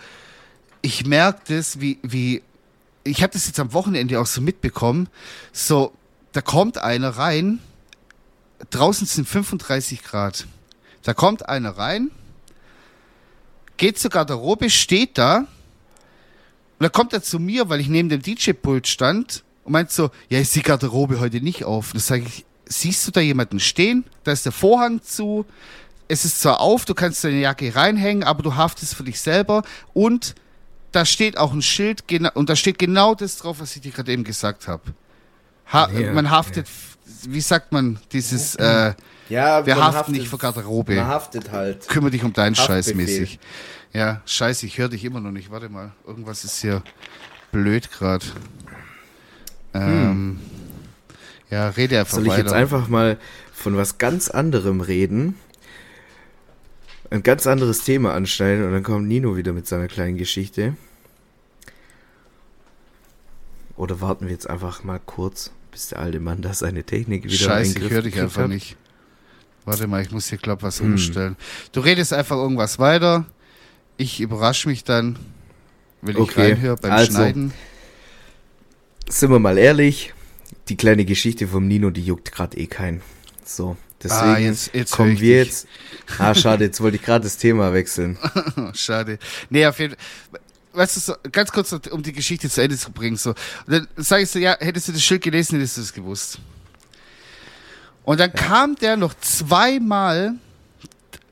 ich merke das, wie, wie, ich habe das jetzt am Wochenende auch so mitbekommen, so, da kommt einer rein, draußen sind 35 Grad, da kommt einer rein, geht zur Garderobe, steht da, und dann kommt er zu mir, weil ich neben dem DJ-Pult stand und meint so, ja, ist die Garderobe heute nicht auf. Das sage ich, siehst du da jemanden stehen? Da ist der Vorhang zu. Es ist zwar auf, du kannst deine Jacke reinhängen, aber du haftest für dich selber. Und da steht auch ein Schild und da steht genau das drauf, was ich dir gerade eben gesagt habe. Ha ja, man haftet, ja. wie sagt man, dieses, äh, ja, wir haften haftet, nicht für Garderobe. Man haftet halt. Kümmere dich um deinen Scheiß mäßig. Ja, scheiße, ich höre dich immer noch nicht. Warte mal, irgendwas ist hier blöd gerade. Hm. Ähm, ja, rede einfach Soll ich weiter. jetzt einfach mal von was ganz anderem reden? Ein ganz anderes Thema anschneiden und dann kommt Nino wieder mit seiner kleinen Geschichte. Oder warten wir jetzt einfach mal kurz, bis der alte Mann da seine Technik wieder Scheiße, ich höre dich einfach hat. nicht. Warte mal, ich muss hier, glaub, was hm. umstellen. Du redest einfach irgendwas weiter. Ich überrasche mich dann, wenn ich okay. reinhöre beim also, Schneiden. Sind wir mal ehrlich, die kleine Geschichte vom Nino, die juckt gerade eh keinen. So, deswegen ah, jetzt, jetzt kommen wir jetzt. Ah, schade, jetzt wollte ich gerade das Thema wechseln. schade. Nee, auf jeden Fall. Weißt du, so, ganz kurz, um die Geschichte zu Ende zu bringen, so. Und dann sag ich so, ja, hättest du das Schild gelesen, hättest du es gewusst. Und dann ja. kam der noch zweimal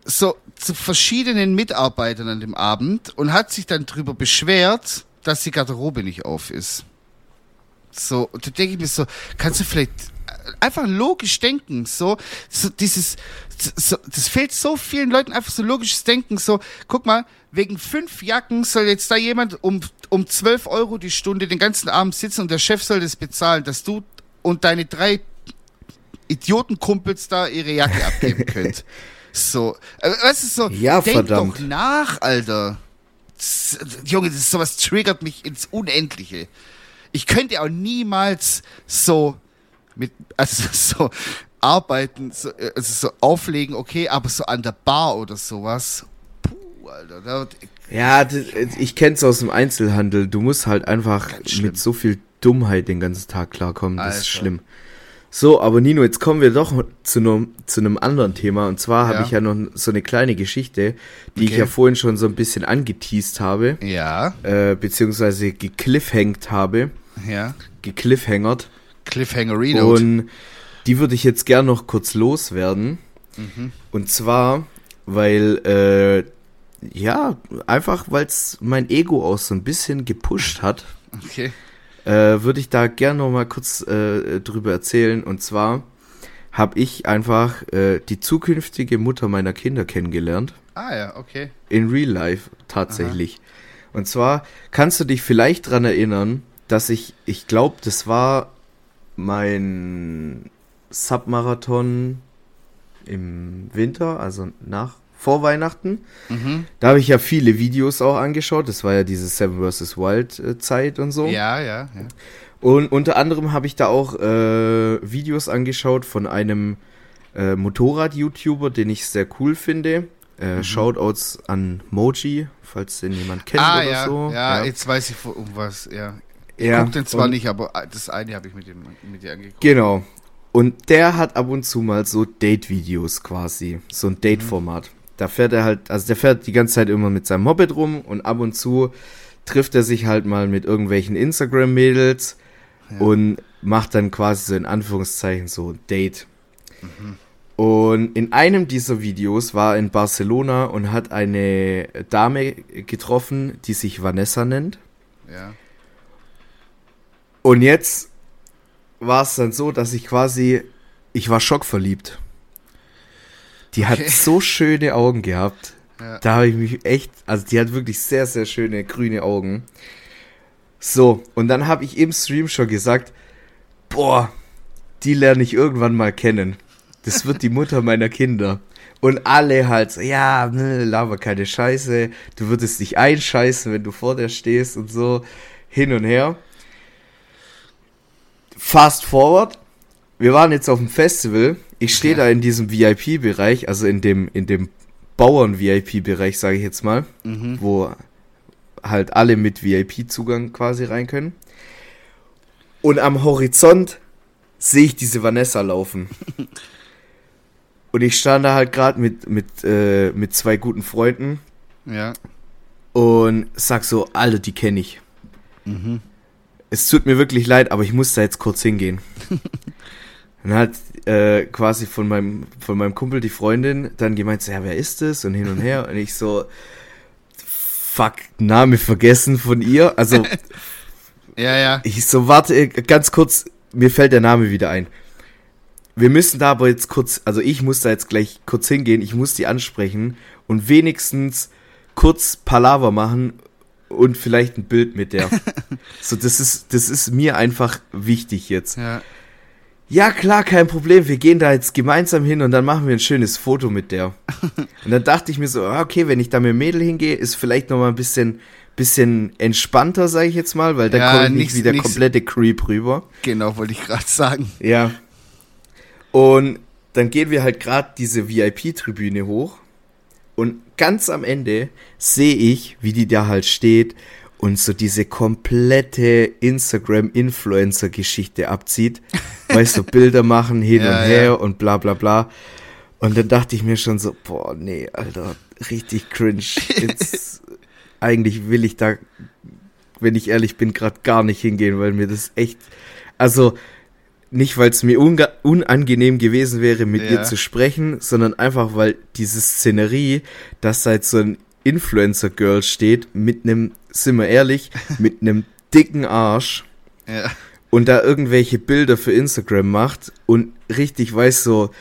so zu verschiedenen Mitarbeitern an dem Abend und hat sich dann drüber beschwert, dass die Garderobe nicht auf ist. So, und da denke ich mir so, kannst du vielleicht einfach logisch denken, so, so dieses, so, das fehlt so vielen Leuten einfach so logisches Denken, so, guck mal, wegen fünf Jacken soll jetzt da jemand um, um 12 Euro die Stunde den ganzen Abend sitzen und der Chef soll das bezahlen, dass du und deine drei Idiotenkumpels da ihre Jacke abgeben könnt. So, äh, weißt du, so, ja, denk verdammt. doch nach, Alter. Das, Junge, das ist sowas triggert mich ins Unendliche ich könnte auch niemals so mit, also so arbeiten, so, also so auflegen, okay, aber so an der Bar oder sowas. Puh, Alter. Da, ja, ich kenn's aus dem Einzelhandel. Du musst halt einfach mit so viel Dummheit den ganzen Tag klarkommen. Das Alter. ist schlimm. So, aber Nino, jetzt kommen wir doch zu einem, zu einem anderen Thema. Und zwar ja. habe ich ja noch so eine kleine Geschichte, die okay. ich ja vorhin schon so ein bisschen angeteased habe. Ja. Äh, beziehungsweise gekliffhängt habe. Ja. Gekliffhängert. Cliffhangerino. Und die würde ich jetzt gern noch kurz loswerden. Mhm. Und zwar, weil, äh, ja, einfach, weil es mein Ego auch so ein bisschen gepusht hat. Okay äh, würde ich da gerne noch mal kurz äh, drüber erzählen. Und zwar habe ich einfach äh, die zukünftige Mutter meiner Kinder kennengelernt. Ah ja, okay. In Real Life tatsächlich. Aha. Und zwar kannst du dich vielleicht daran erinnern, dass ich, ich glaube, das war mein Submarathon im Winter, also nach vor Weihnachten. Mhm. Da habe ich ja viele Videos auch angeschaut. Das war ja diese Seven vs. Wild äh, Zeit und so. Ja, ja, ja. Und unter anderem habe ich da auch äh, Videos angeschaut von einem äh, Motorrad-YouTuber, den ich sehr cool finde. Äh, mhm. Shoutouts an Moji, falls den jemand kennt ah, oder ja, so. Ja, ja, jetzt weiß ich um was, ja. Ich ja, guck den zwar nicht, aber das eine habe ich mit, dem, mit dir angeguckt. Genau. Und der hat ab und zu mal so Date-Videos quasi, so ein Date-Format. Mhm da fährt er halt, also der fährt die ganze Zeit immer mit seinem Moped rum und ab und zu trifft er sich halt mal mit irgendwelchen Instagram-Mädels ja. und macht dann quasi so in Anführungszeichen so ein Date. Mhm. Und in einem dieser Videos war er in Barcelona und hat eine Dame getroffen, die sich Vanessa nennt. Ja. Und jetzt war es dann so, dass ich quasi, ich war schockverliebt. Die okay. hat so schöne Augen gehabt. Ja. Da habe ich mich echt, also die hat wirklich sehr, sehr schöne grüne Augen. So, und dann habe ich im Stream schon gesagt, boah, die lerne ich irgendwann mal kennen. das wird die Mutter meiner Kinder. Und alle halt so, ja, ne, laber keine Scheiße, du würdest dich einscheißen, wenn du vor der stehst und so, hin und her. Fast forward, wir waren jetzt auf dem Festival, ich stehe da in diesem VIP-Bereich, also in dem, in dem Bauern-VIP-Bereich, sage ich jetzt mal, wo halt alle mit VIP-Zugang quasi rein können. Und am Horizont sehe ich diese Vanessa laufen. Und ich stand da halt gerade mit, mit, äh, mit zwei guten Freunden Ja. und sag so, Alter, die kenne ich. Es tut mir wirklich leid, aber ich muss da jetzt kurz hingehen. dann hat äh, quasi von meinem, von meinem Kumpel die Freundin dann gemeint, so, ja, wer ist das? Und hin und her. Und ich so, fuck, Name vergessen von ihr. Also Ja, ja. ich so, warte, äh, ganz kurz, mir fällt der Name wieder ein. Wir müssen da aber jetzt kurz, also ich muss da jetzt gleich kurz hingehen, ich muss die ansprechen und wenigstens kurz Palaver machen und vielleicht ein Bild mit der. so, das ist, das ist mir einfach wichtig jetzt. Ja. Ja, klar, kein Problem. Wir gehen da jetzt gemeinsam hin und dann machen wir ein schönes Foto mit der. Und dann dachte ich mir so, ah, okay, wenn ich da mit dem Mädel hingehe, ist vielleicht noch mal ein bisschen, bisschen entspannter, sage ich jetzt mal, weil dann Ja, komme ich nicht nichts- wie der nichts- komplette Creep rüber. Genau, wollte ich gerade sagen. Ja. Und dann gehen wir halt gerade diese VIP-Tribüne hoch und ganz am Ende sehe ich, wie die da halt steht und so diese komplette Instagram-Influencer-Geschichte abzieht. weißt du, Bilder machen hin Ja, und her ja. und bla bla bla. Und dann dachte ich mir schon so, boah, nee, Alter, richtig cringe. Jetzt, eigentlich will ich da, wenn ich ehrlich bin, gerade gar nicht hingehen, weil mir das echt, also nicht, weil es mir unangenehm gewesen wäre, mit Ja. ihr zu sprechen, sondern einfach, weil diese Szenerie, dass da jetzt so ein Influencer-Girl steht, mit einem, sind wir ehrlich, mit einem dicken Arsch Ja. und da irgendwelche Bilder für Instagram macht und richtig weiß so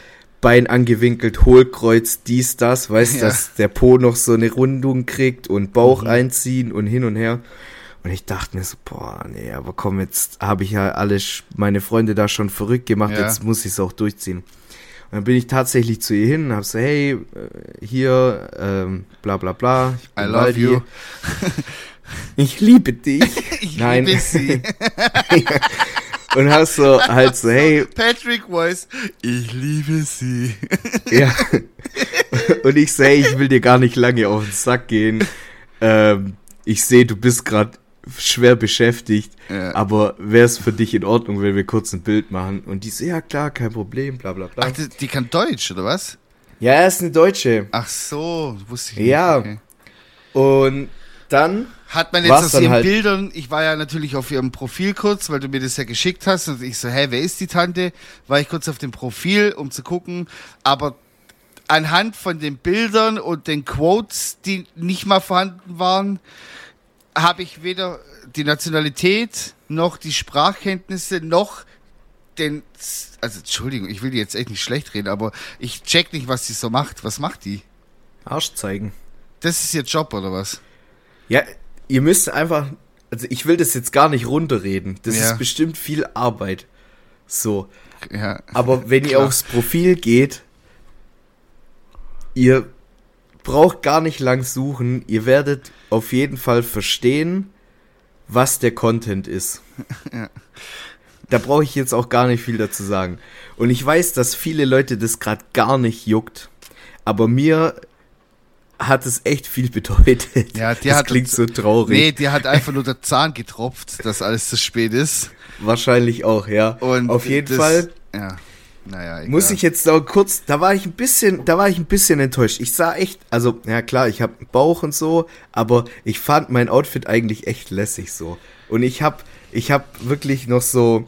Bein angewinkelt, Hohlkreuz, dies, das, weiß, Ja. dass der Po noch so eine Rundung kriegt und Bauch einziehen und hin und her. Und ich dachte mir so, boah, nee, aber komm, jetzt habe ich ja alle meine Freunde da schon verrückt gemacht, Ja. jetzt muss ich es auch durchziehen. Und dann bin ich tatsächlich zu ihr hin und hab so, hey, äh, hier, ähm, bla bla bla. ich I love Waldi. you. Ich liebe dich. Ich Nein. liebe sie. Und hast so halt so, hey, Patrick Voice. Ich liebe sie. Ja. Und ich sehe, ich will dir gar nicht lange auf den Sack gehen. Ähm, ich sehe, du bist gerade schwer beschäftigt, Ja. aber wäre es für dich in Ordnung, wenn wir kurz ein Bild machen? Und die so, ja klar, kein Problem, bla bla bla. Ach, die, die kann Deutsch, oder was? Ja, er ist eine Deutsche. Ach so, wusste ich nicht. Ja. Okay. Und dann, Hat man jetzt aus ihren halt- Bildern, ich war ja natürlich auf ihrem Profil kurz, weil du mir das ja geschickt hast und ich so, hä, wer ist die Tante? War ich kurz auf dem Profil, um zu gucken, aber anhand von den Bildern und den Quotes, die nicht mal vorhanden waren, habe ich weder die Nationalität noch die Sprachkenntnisse noch den, also Entschuldigung, ich will die jetzt echt nicht schlecht reden, aber ich check nicht, was sie so macht. Was macht die? Arsch zeigen. Das ist ihr Job oder was? Ja, ihr müsst einfach, also ich will das jetzt gar nicht runterreden. Das Ja. ist bestimmt viel Arbeit. So. Ja. Aber wenn ihr aufs Profil geht, ihr braucht gar nicht lang suchen. Ihr werdet auf jeden Fall verstehen, was der Content ist. Ja. Da brauche ich jetzt auch gar nicht viel dazu sagen. Und ich weiß, dass viele Leute das gerade gar nicht juckt. Aber mir hat es echt viel bedeutet. Ja, die das hat klingt so traurig. Nee, dir hat einfach nur der Zahn getropft, dass alles zu spät ist. Wahrscheinlich auch, ja. Und Auf jeden das, Fall Ja. Naja, egal. Muss ich jetzt noch kurz, da war ich ein bisschen, da war ich ein bisschen enttäuscht. Ich sah echt, also, ja klar, ich habe einen Bauch und so, aber ich fand mein Outfit eigentlich echt lässig so. Und ich habe ich habe wirklich noch so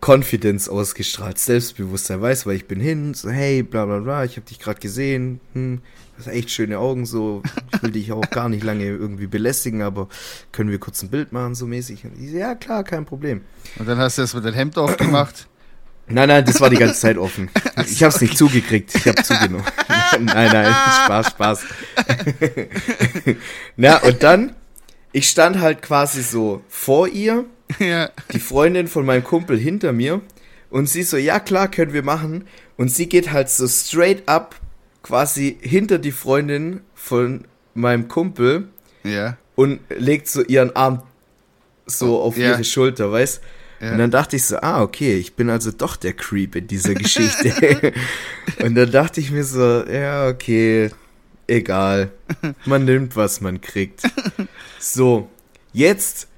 Confidence ausgestrahlt, Selbstbewusstsein, weißt, weil ich bin hin, so hey, bla bla bla, ich habe dich gerade gesehen, hm, hast echt schöne Augen so. Ich will dich auch gar nicht lange irgendwie belästigen, aber können wir kurz ein Bild machen so mäßig? Und ich ja, klar, kein Problem. Und dann hast du das mit deinem Hemd aufgemacht. Nein, nein, das war die ganze Zeit offen. Ich habe es nicht zugekriegt, ich habe zugenommen. nein, nein, Spaß, Spaß. Na, und dann, ich stand halt quasi so vor ihr, ja. die Freundin von meinem Kumpel hinter mir Und sie so, ja klar, können wir machen. Und sie geht halt so straight up quasi hinter die Freundin von meinem Kumpel Ja. und legt so ihren Arm so auf Ja. ihre Schulter, weißt? Ja. Und dann dachte ich so, ah, okay, ich bin also doch der Creep in dieser Geschichte. und dann dachte ich mir so, ja, okay, egal. Man nimmt, was man kriegt. So, jetzt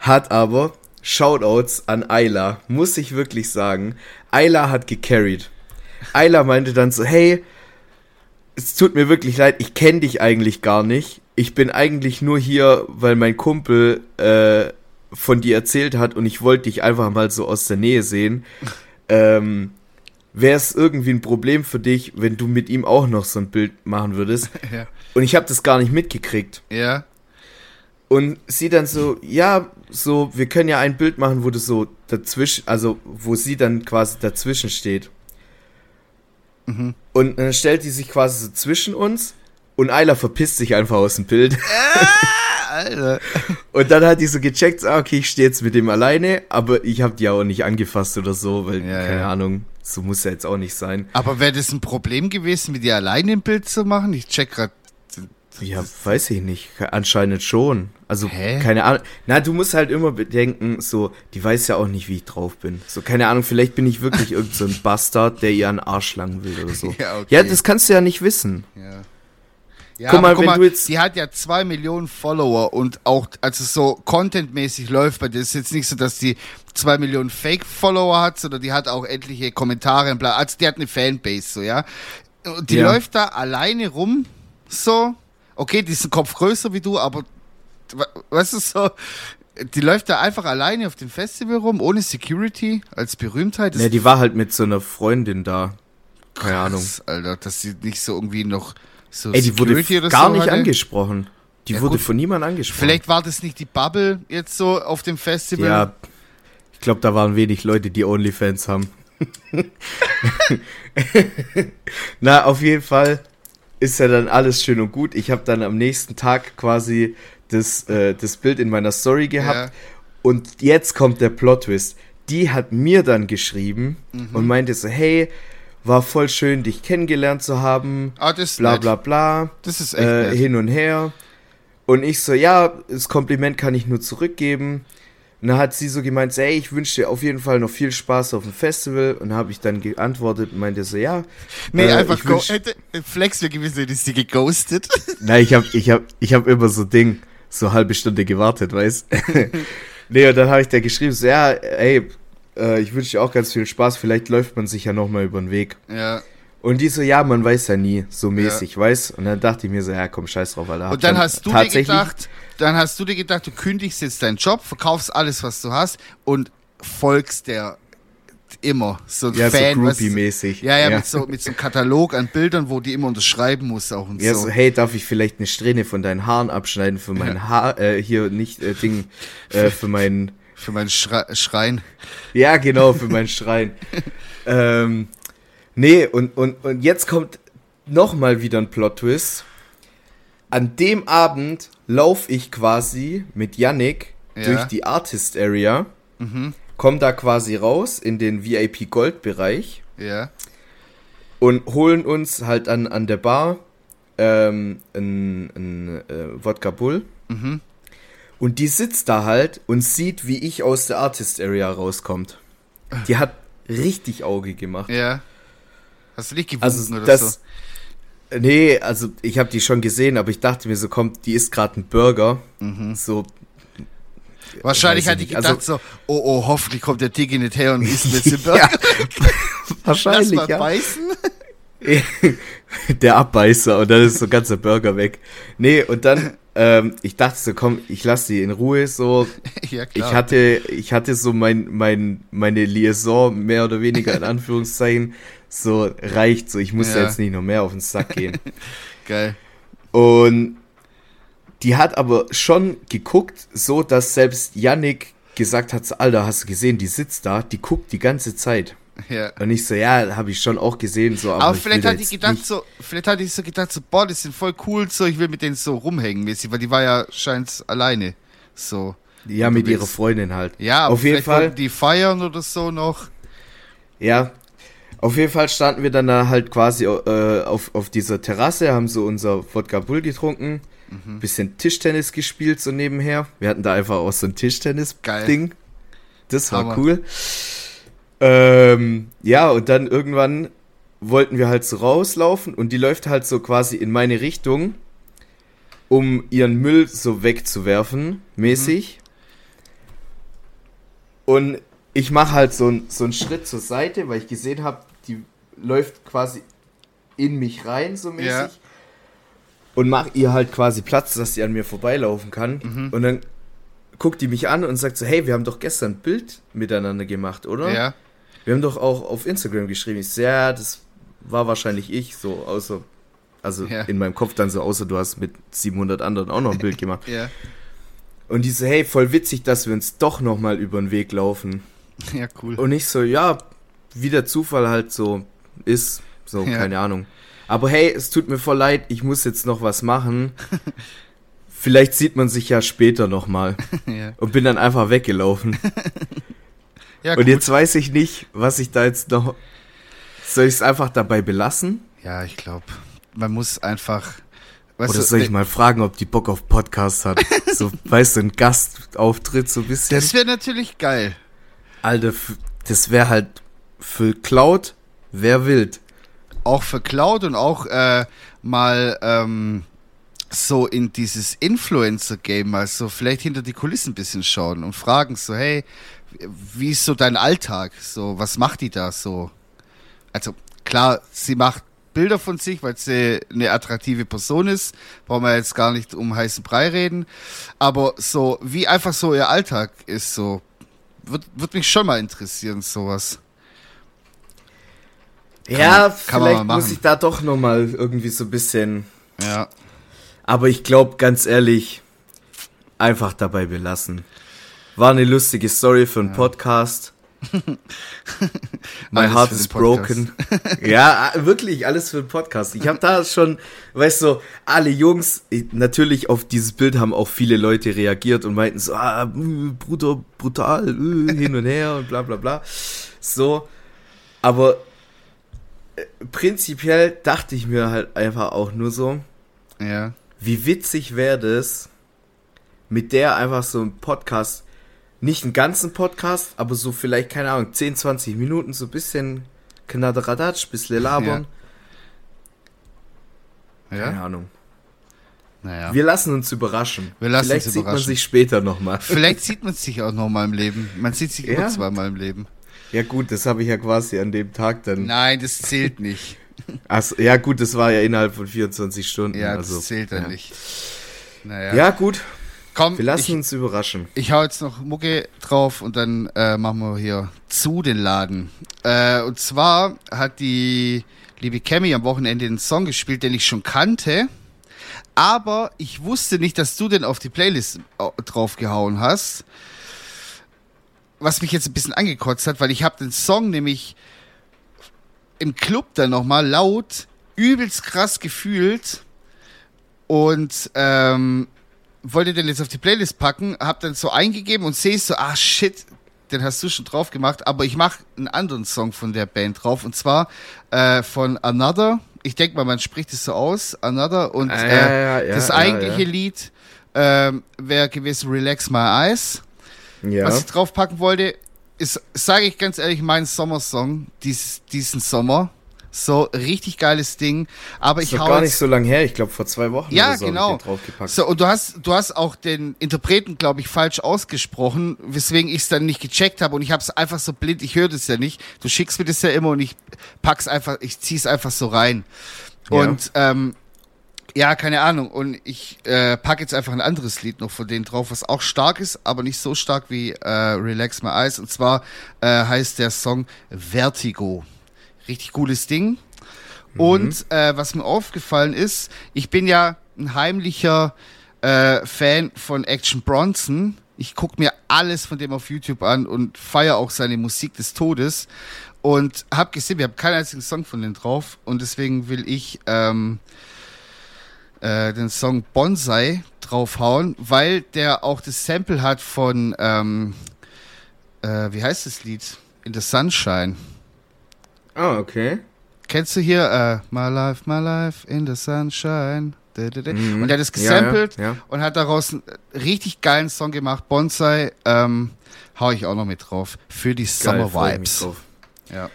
hat aber Shoutouts an Ayla, muss ich wirklich sagen. Ayla hat gecarried. Ayla meinte dann so, hey, es tut mir wirklich leid, ich kenne dich eigentlich gar nicht. Ich bin eigentlich nur hier, weil mein Kumpel äh, von dir erzählt hat und ich wollte dich einfach mal so aus der Nähe sehen. Ähm, Wäre es irgendwie ein Problem für dich, wenn du mit ihm auch noch so ein Bild machen würdest? Ja. Und ich habe das gar nicht mitgekriegt. Ja. Und sie dann so, ja, so, wir können ja ein Bild machen, wo du so dazwischen, also wo sie dann quasi dazwischen steht. Und dann stellt die sich quasi so zwischen uns und Ayla verpisst sich einfach aus dem Bild. Alter. Und dann hat die so gecheckt, ah, okay, ich stehe jetzt mit dem alleine, aber ich habe die auch nicht angefasst oder so, weil, Ja, keine ja. Ahnung, so muss ja jetzt auch nicht sein. Aber wäre das ein Problem gewesen, mit dir alleine ein Bild zu machen? Ich check grad. Ja, weiß ich nicht. Anscheinend schon. Also, Hä? keine Ahnung. Na, du musst halt immer bedenken, so, die weiß ja auch nicht, wie ich drauf bin. So, keine Ahnung, vielleicht bin ich wirklich irgend so ein Bastard, der ihr einen Arsch langen will oder so. Ja, okay. Ja, das kannst du ja nicht wissen. Ja. Ja, Guck mal, wenn du jetzt- die hat ja zwei Millionen Follower und auch, also so contentmäßig läuft bei dir. Es ist jetzt nicht so, dass die zwei Millionen Fake-Follower hat, sondern die hat auch etliche Kommentare und bla. Also die hat eine Fanbase, so, ja. Die Ja. läuft da alleine rum, so. Okay, die ist ein Kopf größer wie du, aber, weißt du, so, die läuft da einfach alleine auf dem Festival rum, ohne Security, als Berühmtheit. Ja, die war halt mit so einer Freundin da. Keine Ahnung. krass, Alter, dass sie nicht so irgendwie noch so Ey, die wurde Security oder gar so nicht hatte. angesprochen. Die Ja, wurde gut. von niemandem angesprochen. Vielleicht war das nicht die Bubble jetzt so auf dem Festival. Ja, ich glaube, da waren wenig Leute, die Onlyfans haben. Na, auf jeden Fall ist ja dann alles schön und gut. Ich habe dann am nächsten Tag quasi das, äh, das Bild in meiner Story gehabt. Und jetzt kommt der Plot-Twist. Die hat mir dann geschrieben Mhm. und meinte so, hey, war voll schön, dich kennengelernt zu haben. Ah, das ist Bla nett. bla bla. Das ist echt äh, hin und her. Und ich so, ja, das Kompliment kann ich nur zurückgeben. Und dann hat sie so gemeint, ey, ich wünsche dir auf jeden Fall noch viel Spaß auf dem Festival. Und habe ich dann geantwortet und meinte so, ja. Nee, äh, einfach go hätte Flex wäre gewesen, hätte ich sie geghostet. Nein, ich habe ich hab, ich hab immer so Ding, so halbe Stunde gewartet, weißt Nee, und dann habe ich da geschrieben, so, ja, ey, äh, ich wünsche dir auch ganz viel Spaß, vielleicht läuft man sich ja nochmal über den Weg. ja. Und die so, ja, man weiß ja nie, so mäßig, weißt Und dann dachte ich mir so, ja, komm, scheiß drauf, Alter. Und dann hast du dir gedacht, dann hast du dir gedacht, du kündigst jetzt deinen Job, verkaufst alles, was du hast und folgst der immer so ein Ja, so Fan, du, Groupie-mäßig. Ja, ja, Ja. Mit, so, mit so einem Katalog an Bildern, wo die immer unterschreiben muss auch und Ja, so. so, hey, darf ich vielleicht eine Strähne von deinen Haaren abschneiden für mein Haar, äh, hier nicht, äh, Ding, äh, für meinen, Für meinen Schre Schrein. ja, genau, für meinen Schrein. ähm, nee, und, und, und jetzt kommt nochmal wieder ein Plot-Twist. An dem Abend laufe ich quasi mit Yannick Ja. durch die Artist Area, komm da quasi raus in den VIP Gold Bereich Ja. und holen uns halt an, an der Bar ähm, ein, ein äh, Wodka Bull. Und die sitzt da halt und sieht, wie ich aus der Artist Area rauskommt. Die hat richtig Auge gemacht. Ja. Hast du nicht gewunken Also oder das. so? Nee, also ich habe die schon gesehen, aber ich dachte mir so, kommt, die isst gerade ein Burger. So, Wahrscheinlich hat ich die nicht. gedacht Also- so, oh, oh, hoffentlich kommt der Digi nicht her und isst jetzt den Burger. ja, Lass wahrscheinlich, mal ja. beißen. der Abbeißer und dann ist so ganzer Burger weg. Nee, und dann, ähm, ich dachte so, komm, ich lass die in Ruhe so. ja, Ich hatte, ich hatte so mein, mein, meine Liaison mehr oder weniger in Anführungszeichen so reicht so. Ich musste Ja. jetzt nicht noch mehr auf den Sack gehen. Geil. Und die hat aber schon geguckt, so dass selbst Yannick gesagt hat, Alter, hast du gesehen, die sitzt da, die guckt die ganze Zeit. Ja. Und ich so, ja, habe ich schon auch gesehen, so, aber, Aber ich vielleicht hat die gedacht so, vielleicht hat die so gedacht so, boah, die sind voll cool, so, ich will mit denen so rumhängen mäßig, weil die war ja scheint alleine. So. ja, mit ihrer. Freundin halt. Ja, auf jeden Fall. die feiern oder so noch. Ja, auf jeden Fall standen wir dann da halt quasi äh, auf, auf dieser Terrasse, haben so unser Wodka Bull getrunken, mhm. bisschen Tischtennis gespielt so nebenher. Wir hatten da einfach auch so ein Tischtennis-Ding. Das war Hammer. cool. Ähm, ja, und dann irgendwann wollten wir halt so rauslaufen und die läuft halt so quasi in meine Richtung, um ihren Müll so wegzuwerfen, mäßig. Mhm. Und ich mache halt so, so einen Schritt zur Seite, weil ich gesehen habe, die läuft quasi in mich rein, so mäßig. Ja. Und mach ihr halt quasi Platz, dass sie an mir vorbeilaufen kann. Mhm. Und dann guckt die mich an und sagt so, hey, wir haben doch gestern ein Bild miteinander gemacht, oder? Ja. Wir haben doch auch auf Instagram geschrieben. Ich so, ja, das war wahrscheinlich ich, so außer, also ja. in meinem Kopf dann so, außer du hast mit 700 anderen auch noch ein Bild gemacht. ja. Und die so, hey, voll witzig, dass wir uns doch nochmal über den Weg laufen. Ja, cool. Und ich so, ja, wie der Zufall halt so ist. So, ja. keine Ahnung. Aber hey, es tut mir voll leid, ich muss jetzt noch was machen. Vielleicht sieht man sich ja später nochmal. ja. Und bin dann einfach weggelaufen. Ja, und gut. jetzt weiß ich nicht, was ich da jetzt noch. Soll ich es einfach dabei belassen? Ja, ich glaube, man muss einfach. Oder du, soll ich mal fragen, ob die Bock auf Podcast hat? so, weißt du, ein Gastauftritt so ein bisschen. Das wäre natürlich geil. Alter, das wäre halt für Cloud, wer wild. Auch für Cloud und auch äh, mal ähm, so in dieses Influencer-Game, also vielleicht hinter die Kulissen ein bisschen schauen und fragen so, hey, wie ist so dein Alltag? So, was macht die da so? Also klar, sie macht Bilder von sich, weil sie eine attraktive Person ist. Brauchen wir jetzt gar nicht um heißen Brei reden. Aber so, wie einfach so ihr Alltag ist, so, wird, wird mich schon mal interessieren, sowas. Ja, kann vielleicht muss ich da doch noch mal irgendwie so ein bisschen. Ja. Aber ich glaube, ganz ehrlich, einfach dabei belassen. War eine lustige Story für einen ja. Podcast. My heart is broken. ja, wirklich, alles für den Podcast. Ich habe da schon, weißt du, alle Jungs, natürlich auf dieses Bild haben auch viele Leute reagiert und meinten so, ah, Bruder, brutal, äh, hin und her und bla bla bla. So, aber äh, prinzipiell dachte ich mir halt einfach auch nur so, ja. wie witzig wäre das, mit der einfach so ein Podcast nicht einen ganzen Podcast, aber so vielleicht, keine Ahnung, 10, 20 Minuten, so ein bisschen Knadderadatsch, bisschen labern. Ja. Keine Ahnung. Naja. Wir lassen uns überraschen. Wir lassen Vielleicht uns sieht man sich später nochmal. Vielleicht sieht man sich auch nochmal im Leben. Man sieht sich ja. immer zweimal im Leben. Ja gut, das habe ich ja quasi an dem Tag dann. Nein, das zählt nicht. Achso, ja gut, das war ja innerhalb von 24 Stunden. Ja, das also, zählt dann ja. nicht. Naja. Ja gut, Komm, wir lassen ich, uns überraschen. Ich hau jetzt noch Mucke drauf und dann äh, machen wir hier zu den Laden. Äh, und zwar hat die liebe Cammy am Wochenende einen Song gespielt, den ich schon kannte. Aber ich wusste nicht, dass du den auf die Playlist äh, draufgehauen hast. Was mich jetzt ein bisschen angekotzt hat, weil ich habe den Song nämlich im Club dann nochmal laut übelst krass gefühlt. Und ähm, wollte den jetzt auf die Playlist packen, hab dann so eingegeben und sehe so, ah shit, den hast du schon drauf gemacht, aber ich mache einen anderen Song von der Band drauf und zwar äh, von Another. Ich denke mal, man spricht es so aus, Another und ah, äh, ja, ja, das ja, eigentliche Lied äh, wäre gewesen Relax My Eyes. Was ich draufpacken wollte, ist, sage ich ganz ehrlich, mein Sommersong dies, diesen Sommer. So, richtig geiles Ding. Aber ich hau gar nicht so lange her, ich glaube vor zwei Wochen ja, so genau. So, und du hast, du hast auch den Interpreten, glaube ich, falsch ausgesprochen, weswegen ich es dann nicht gecheckt habe und ich habe es einfach so blind, ich höre das ja nicht. Du schickst mir das ja immer und ich pack's einfach, ich zieh's einfach so rein. Ja. Und ähm, ja, keine Ahnung. Und ich äh, pack jetzt einfach ein anderes Lied noch von denen drauf, was auch stark ist, aber nicht so stark wie äh, Relax My Eyes. Und zwar äh, heißt der Song Vertigo. Richtig cooles Ding. Mhm. Und äh, was mir aufgefallen ist, ich bin ja ein heimlicher äh, Fan von Action Bronson. Ich gucke mir alles von dem auf YouTube an und feiere auch seine Musik des Todes. Und habe gesehen, wir haben keinen einzigen Song von denen drauf. Und deswegen will ich ähm, äh, den Song Bonsai draufhauen, weil der auch das Sample hat von, ähm, äh, wie heißt das Lied? In the Sunshine. Ah, okay. Kennst du hier äh, My Life, My Life in the Sunshine? Mhm. Und er hat es Ja, ja, gesampelt ja. und hat daraus einen richtig geilen Song gemacht. Bonsai, ähm, hau ich auch noch mit drauf. Für die Geil, Summer Vibes. Ja.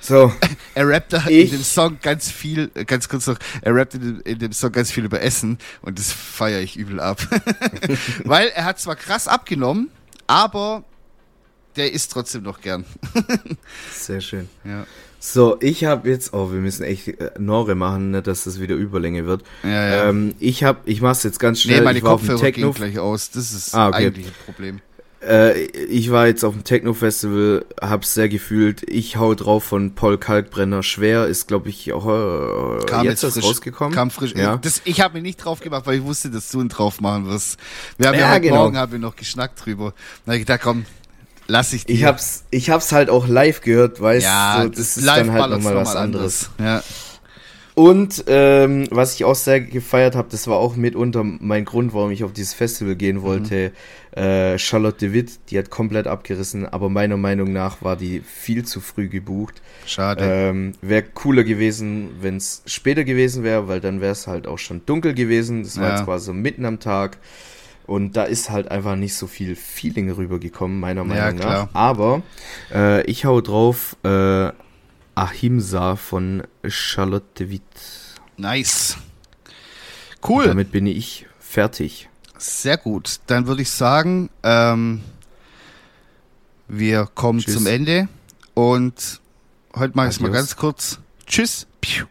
So, Er rappt da in dem Song ganz viel, äh, ganz kurz noch, er rappt in dem, in dem Song ganz viel über Essen und das feiere ich übel ab. Weil er hat zwar krass abgenommen, aber der isst trotzdem noch gern. sehr schön. Ja. So, ich habe jetzt, oh, wir müssen echt äh, Nore machen, nicht, dass das wieder Überlänge wird. Ja, ja. Ähm, ich habe, ich mach's jetzt ganz schnell. nee, meine ich Kopfhörer gehen gleich aus. Das ist Ah, okay. eigentlich ein Problem. äh, ich war jetzt auf dem Techno Festival, hab's sehr gefühlt. Ich hau drauf von Paul Kalkbrenner. Schwer ist, glaube ich, auch äh, Kam jetzt, jetzt frisch. rausgekommen. Kam frisch. Ja. Das, ich habe mir nicht drauf gemacht, weil ich wusste, dass du ihn drauf machen wirst. Wir haben ja, Ja, heute genau. Morgen haben wir noch geschnackt drüber. Na, ich dachte, komm, lass ich dir. Ich hab's, ich hab's halt auch live gehört, weißt ja, so, das ist dann halt nochmal was nochmal anderes. Ja. Und ähm, was ich auch sehr gefeiert habe, das war auch mitunter mein Grund, warum ich auf dieses Festival gehen wollte. Äh, Charlotte de Witt, die hat komplett abgerissen, aber meiner Meinung nach war die viel zu früh gebucht. Schade. Ähm, wäre cooler gewesen, wenn es später gewesen wäre, weil dann wäre es halt auch schon dunkel gewesen. Das war Ja. jetzt quasi so mitten am Tag. Und da ist halt einfach nicht so viel Feeling rübergekommen, meiner Meinung klar. nach. Aber äh, ich hau drauf äh, Ahimsa von Charlotte de Witt. Nice. Und Cool. damit bin ich fertig. Sehr gut. Dann würde ich sagen, ähm, wir kommen Tschüss. zum Ende und heute mache ich es mal ganz kurz. Tschüss. Piu.